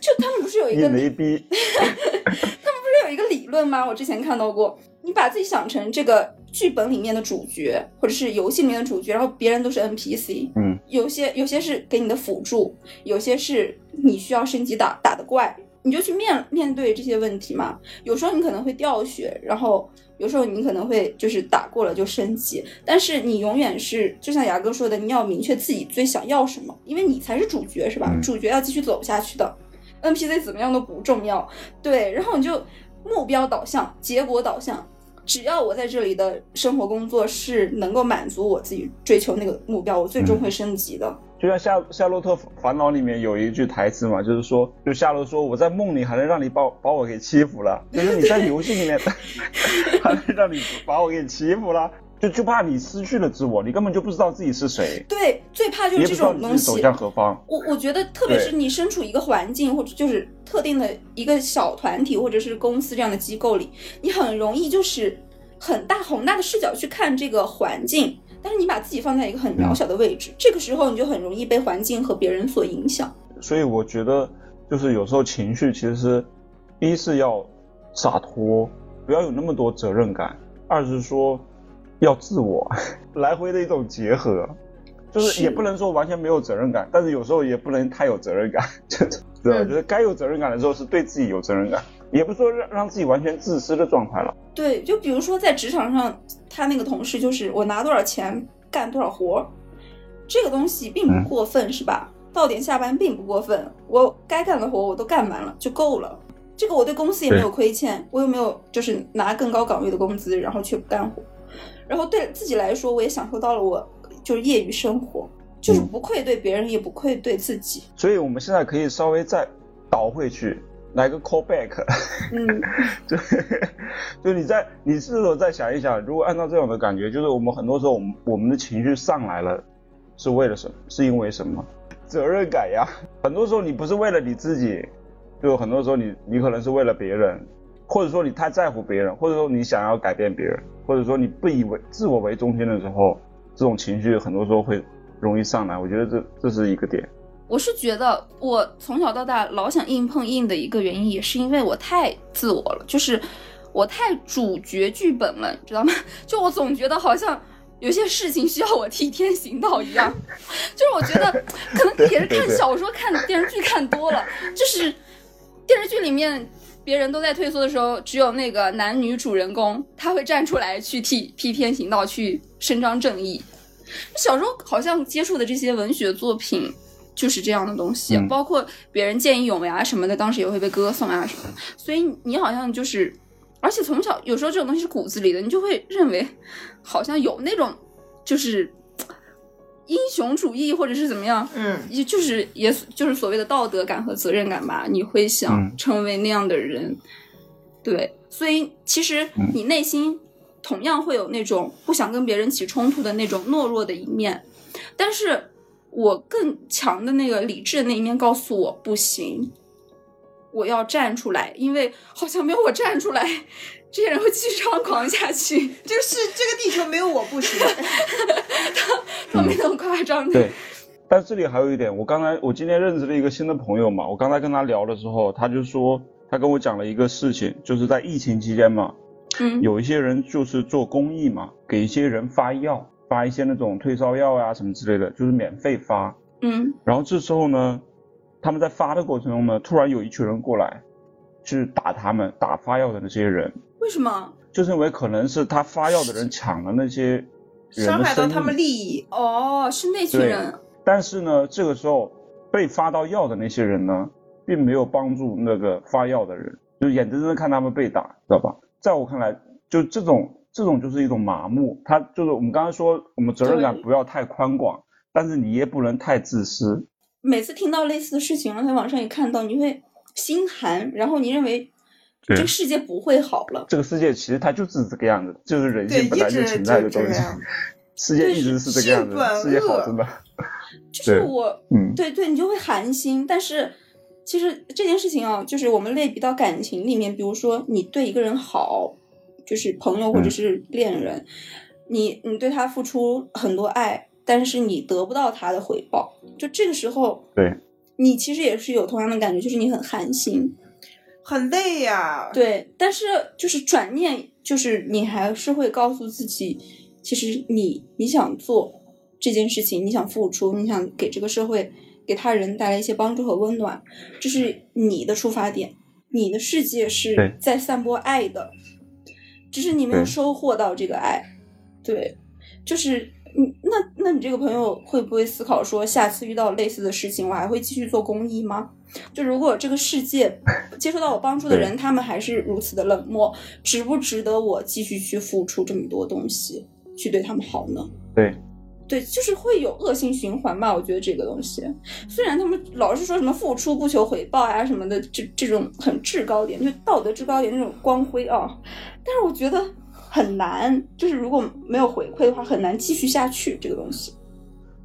就他们不是有一个，他们不是有一个理论吗？我之前看到过，你把自己想成这个剧本里面的主角，或者是游戏里面的主角，然后别人都是 NPC，嗯，有些有些是给你的辅助，有些是你需要升级打打的怪，你就去面面对这些问题嘛。有时候你可能会掉血，然后。有时候你可能会就是打过了就升级，但是你永远是就像牙哥说的，你要明确自己最想要什么，因为你才是主角，是吧？主角要继续走下去的，NPC 怎么样都不重要，对。然后你就目标导向、结果导向，只要我在这里的生活工作是能够满足我自己追求那个目标，我最终会升级的。就像夏夏洛特烦恼里面有一句台词嘛，就是说，就夏洛说，我在梦里还能让你把把我给欺负了，就是你在游戏里面 还能让你把我给欺负了，就就怕你失去了自我，你根本就不知道自己是谁。对，最怕就是这种东西。走向何方？我我觉得，特别是你身处一个环境，或者就是特定的一个小团体，或者是公司这样的机构里，你很容易就是很大宏大的视角去看这个环境。但是你把自己放在一个很渺小的位置，这个时候你就很容易被环境和别人所影响。所以我觉得，就是有时候情绪其实，一是要洒脱，不要有那么多责任感；二是说要自我，来回的一种结合，就是也不能说完全没有责任感，但是有时候也不能太有责任感，对吧？觉得该有责任感的时候是对自己有责任感，也不是说让让自己完全自私的状态了。对，就比如说在职场上，他那个同事就是我拿多少钱干多少活，这个东西并不过分，是吧？到点下班并不过分，我该干的活我都干完了就够了。这个我对公司也没有亏欠，我又没有就是拿更高岗位的工资，然后却不干活。然后对自己来说，我也享受到了我就是业余生活，就是不愧对别人，也不愧对自己。所以我们现在可以稍微再倒回去。来个 call back，嗯，就就你在你是否再想一想，如果按照这种的感觉，就是我们很多时候我们我们的情绪上来了，是为了什么？是因为什么？责任感呀。很多时候你不是为了你自己，就很多时候你你可能是为了别人，或者说你太在乎别人，或者说你想要改变别人，或者说你不以为自我为中心的时候，这种情绪很多时候会容易上来。我觉得这这是一个点。我是觉得，我从小到大老想硬碰硬的一个原因，也是因为我太自我了，就是我太主角剧本了，你知道吗？就我总觉得好像有些事情需要我替天行道一样，就是我觉得可能也是看小说、看电视剧看多了，就是电视剧里面别人都在退缩的时候，只有那个男女主人公他会站出来去替替天行道，去伸张正义。小时候好像接触的这些文学作品。就是这样的东西，包括别人见义勇为啊什么的，当时也会被歌颂啊什么的。所以你好像就是，而且从小有时候这种东西是骨子里的，你就会认为好像有那种就是英雄主义或者是怎么样，嗯，也就是也就是所谓的道德感和责任感吧。你会想成为那样的人，对。所以其实你内心同样会有那种不想跟别人起冲突的那种懦弱的一面，但是。我更强的那个理智的那一面告诉我不行，我要站出来，因为好像没有我站出来，这些人会继续猖狂下去。就是这个地球没有我不行，他他没那么夸张。对，但这里还有一点，我刚才我今天认识了一个新的朋友嘛，我刚才跟他聊的时候，他就说他跟我讲了一个事情，就是在疫情期间嘛，嗯，有一些人就是做公益嘛，给一些人发药。发一些那种退烧药呀什么之类的，就是免费发。嗯。然后这时候呢，他们在发的过程中呢，突然有一群人过来，去打他们，打发药的那些人。为什么？就是因为可能是他发药的人抢了那些人伤害到他们利益。哦，是那群人。但是呢，这个时候被发到药的那些人呢，并没有帮助那个发药的人，就眼睁睁看他们被打，知道吧？在我看来，就这种。这种就是一种麻木，他就是我们刚刚说，我们责任感不要太宽广，但是你也不能太自私。每次听到类似的事情，然后在网上也看到，你会心寒，然后你认为这个世界不会好了。这个世界其实它就是这个样子，就是人性本来就存在的东西。世界一直是这个样子，世界好真的。就是我，嗯，对对，你就会寒心。但是其实这件事情啊，就是我们类比到感情里面，比如说你对一个人好。就是朋友或者是恋人，你你对他付出很多爱，但是你得不到他的回报，就这个时候，对，你其实也是有同样的感觉，就是你很寒心，很累呀。对，但是就是转念，就是你还是会告诉自己，其实你你想做这件事情，你想付出，你想给这个社会、给他人带来一些帮助和温暖，这是你的出发点，你的世界是在散播爱的。只是你没有收获到这个爱，对，就是你那那你这个朋友会不会思考说，下次遇到类似的事情，我还会继续做公益吗？就如果这个世界接受到我帮助的人，他们还是如此的冷漠，值不值得我继续去付出这么多东西去对他们好呢？对。对，就是会有恶性循环吧。我觉得这个东西，虽然他们老是说什么付出不求回报啊什么的，这这种很制高点，就道德制高点那种光辉啊，但是我觉得很难，就是如果没有回馈的话，很难继续下去这个东西。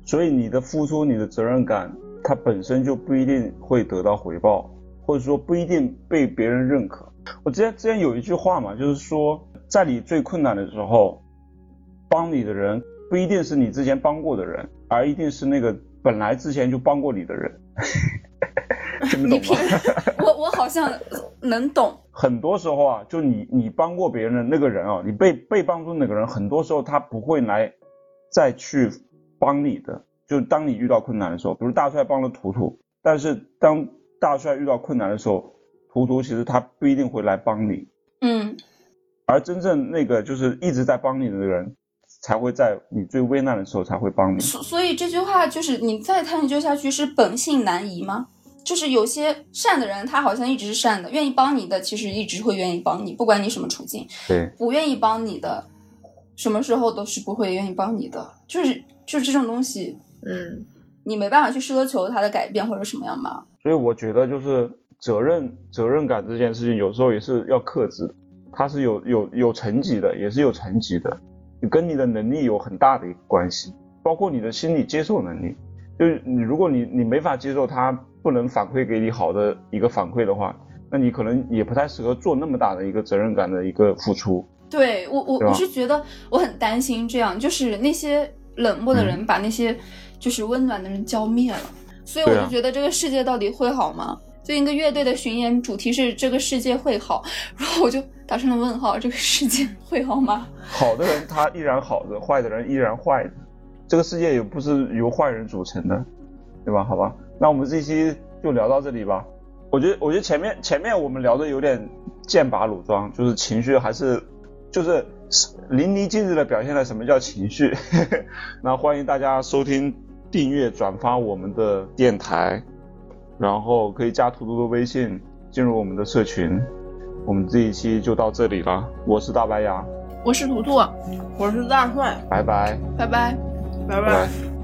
所以你的付出，你的责任感，它本身就不一定会得到回报，或者说不一定被别人认可。我之前之前有一句话嘛，就是说，在你最困难的时候，帮你的人。不一定是你之前帮过的人，而一定是那个本来之前就帮过你的人。听得懂吗？我我好像能懂。很多时候啊，就你你帮过别人的那个人啊，你被被帮助那个人，很多时候他不会来再去帮你的。就当你遇到困难的时候，比如大帅帮了图图，但是当大帅遇到困难的时候，图图其实他不一定会来帮你。嗯。而真正那个就是一直在帮你的人，才会在你最危难的时候才会帮你。所所以这句话就是你再探究下去是本性难移吗？就是有些善的人，他好像一直是善的，愿意帮你的，其实一直会愿意帮你，不管你什么处境。对，不愿意帮你的，什么时候都是不会愿意帮你的。就是就是这种东西，嗯，你没办法去奢求他的改变或者什么样吧。所以我觉得就是责任责任感这件事情，有时候也是要克制，它是有有有层级的，也是有层级的，你跟你的能力有很大的一个关系，包括你的心理接受能力。就是你，如果你你没法接受他不能反馈给你好的一个反馈的话，那你可能也不太适合做那么大的一个责任感的一个付出。对我我我是觉得我很担心这样，就是那些冷漠的人把那些就是温暖的人浇灭了，所以我就觉得这个世界到底会好吗？最近一个乐队的巡演主题是这个世界会好，然后我就打上了问号，这个世界会好吗？好的人他依然好的，坏的人依然坏的。这个世界也不是由坏人组成的，对吧？好吧，那我们这期就聊到这里吧。我觉得，我觉得前面前面我们聊的有点剑拔弩张，就是情绪还是就是淋漓尽致的表现了什么叫情绪。那欢迎大家收听、订阅、转发我们的电台，然后可以加图图的微信进入我们的社群。我们这一期就到这里了，我是大白牙，我是图图，我是大帅，拜拜，拜拜。拜拜。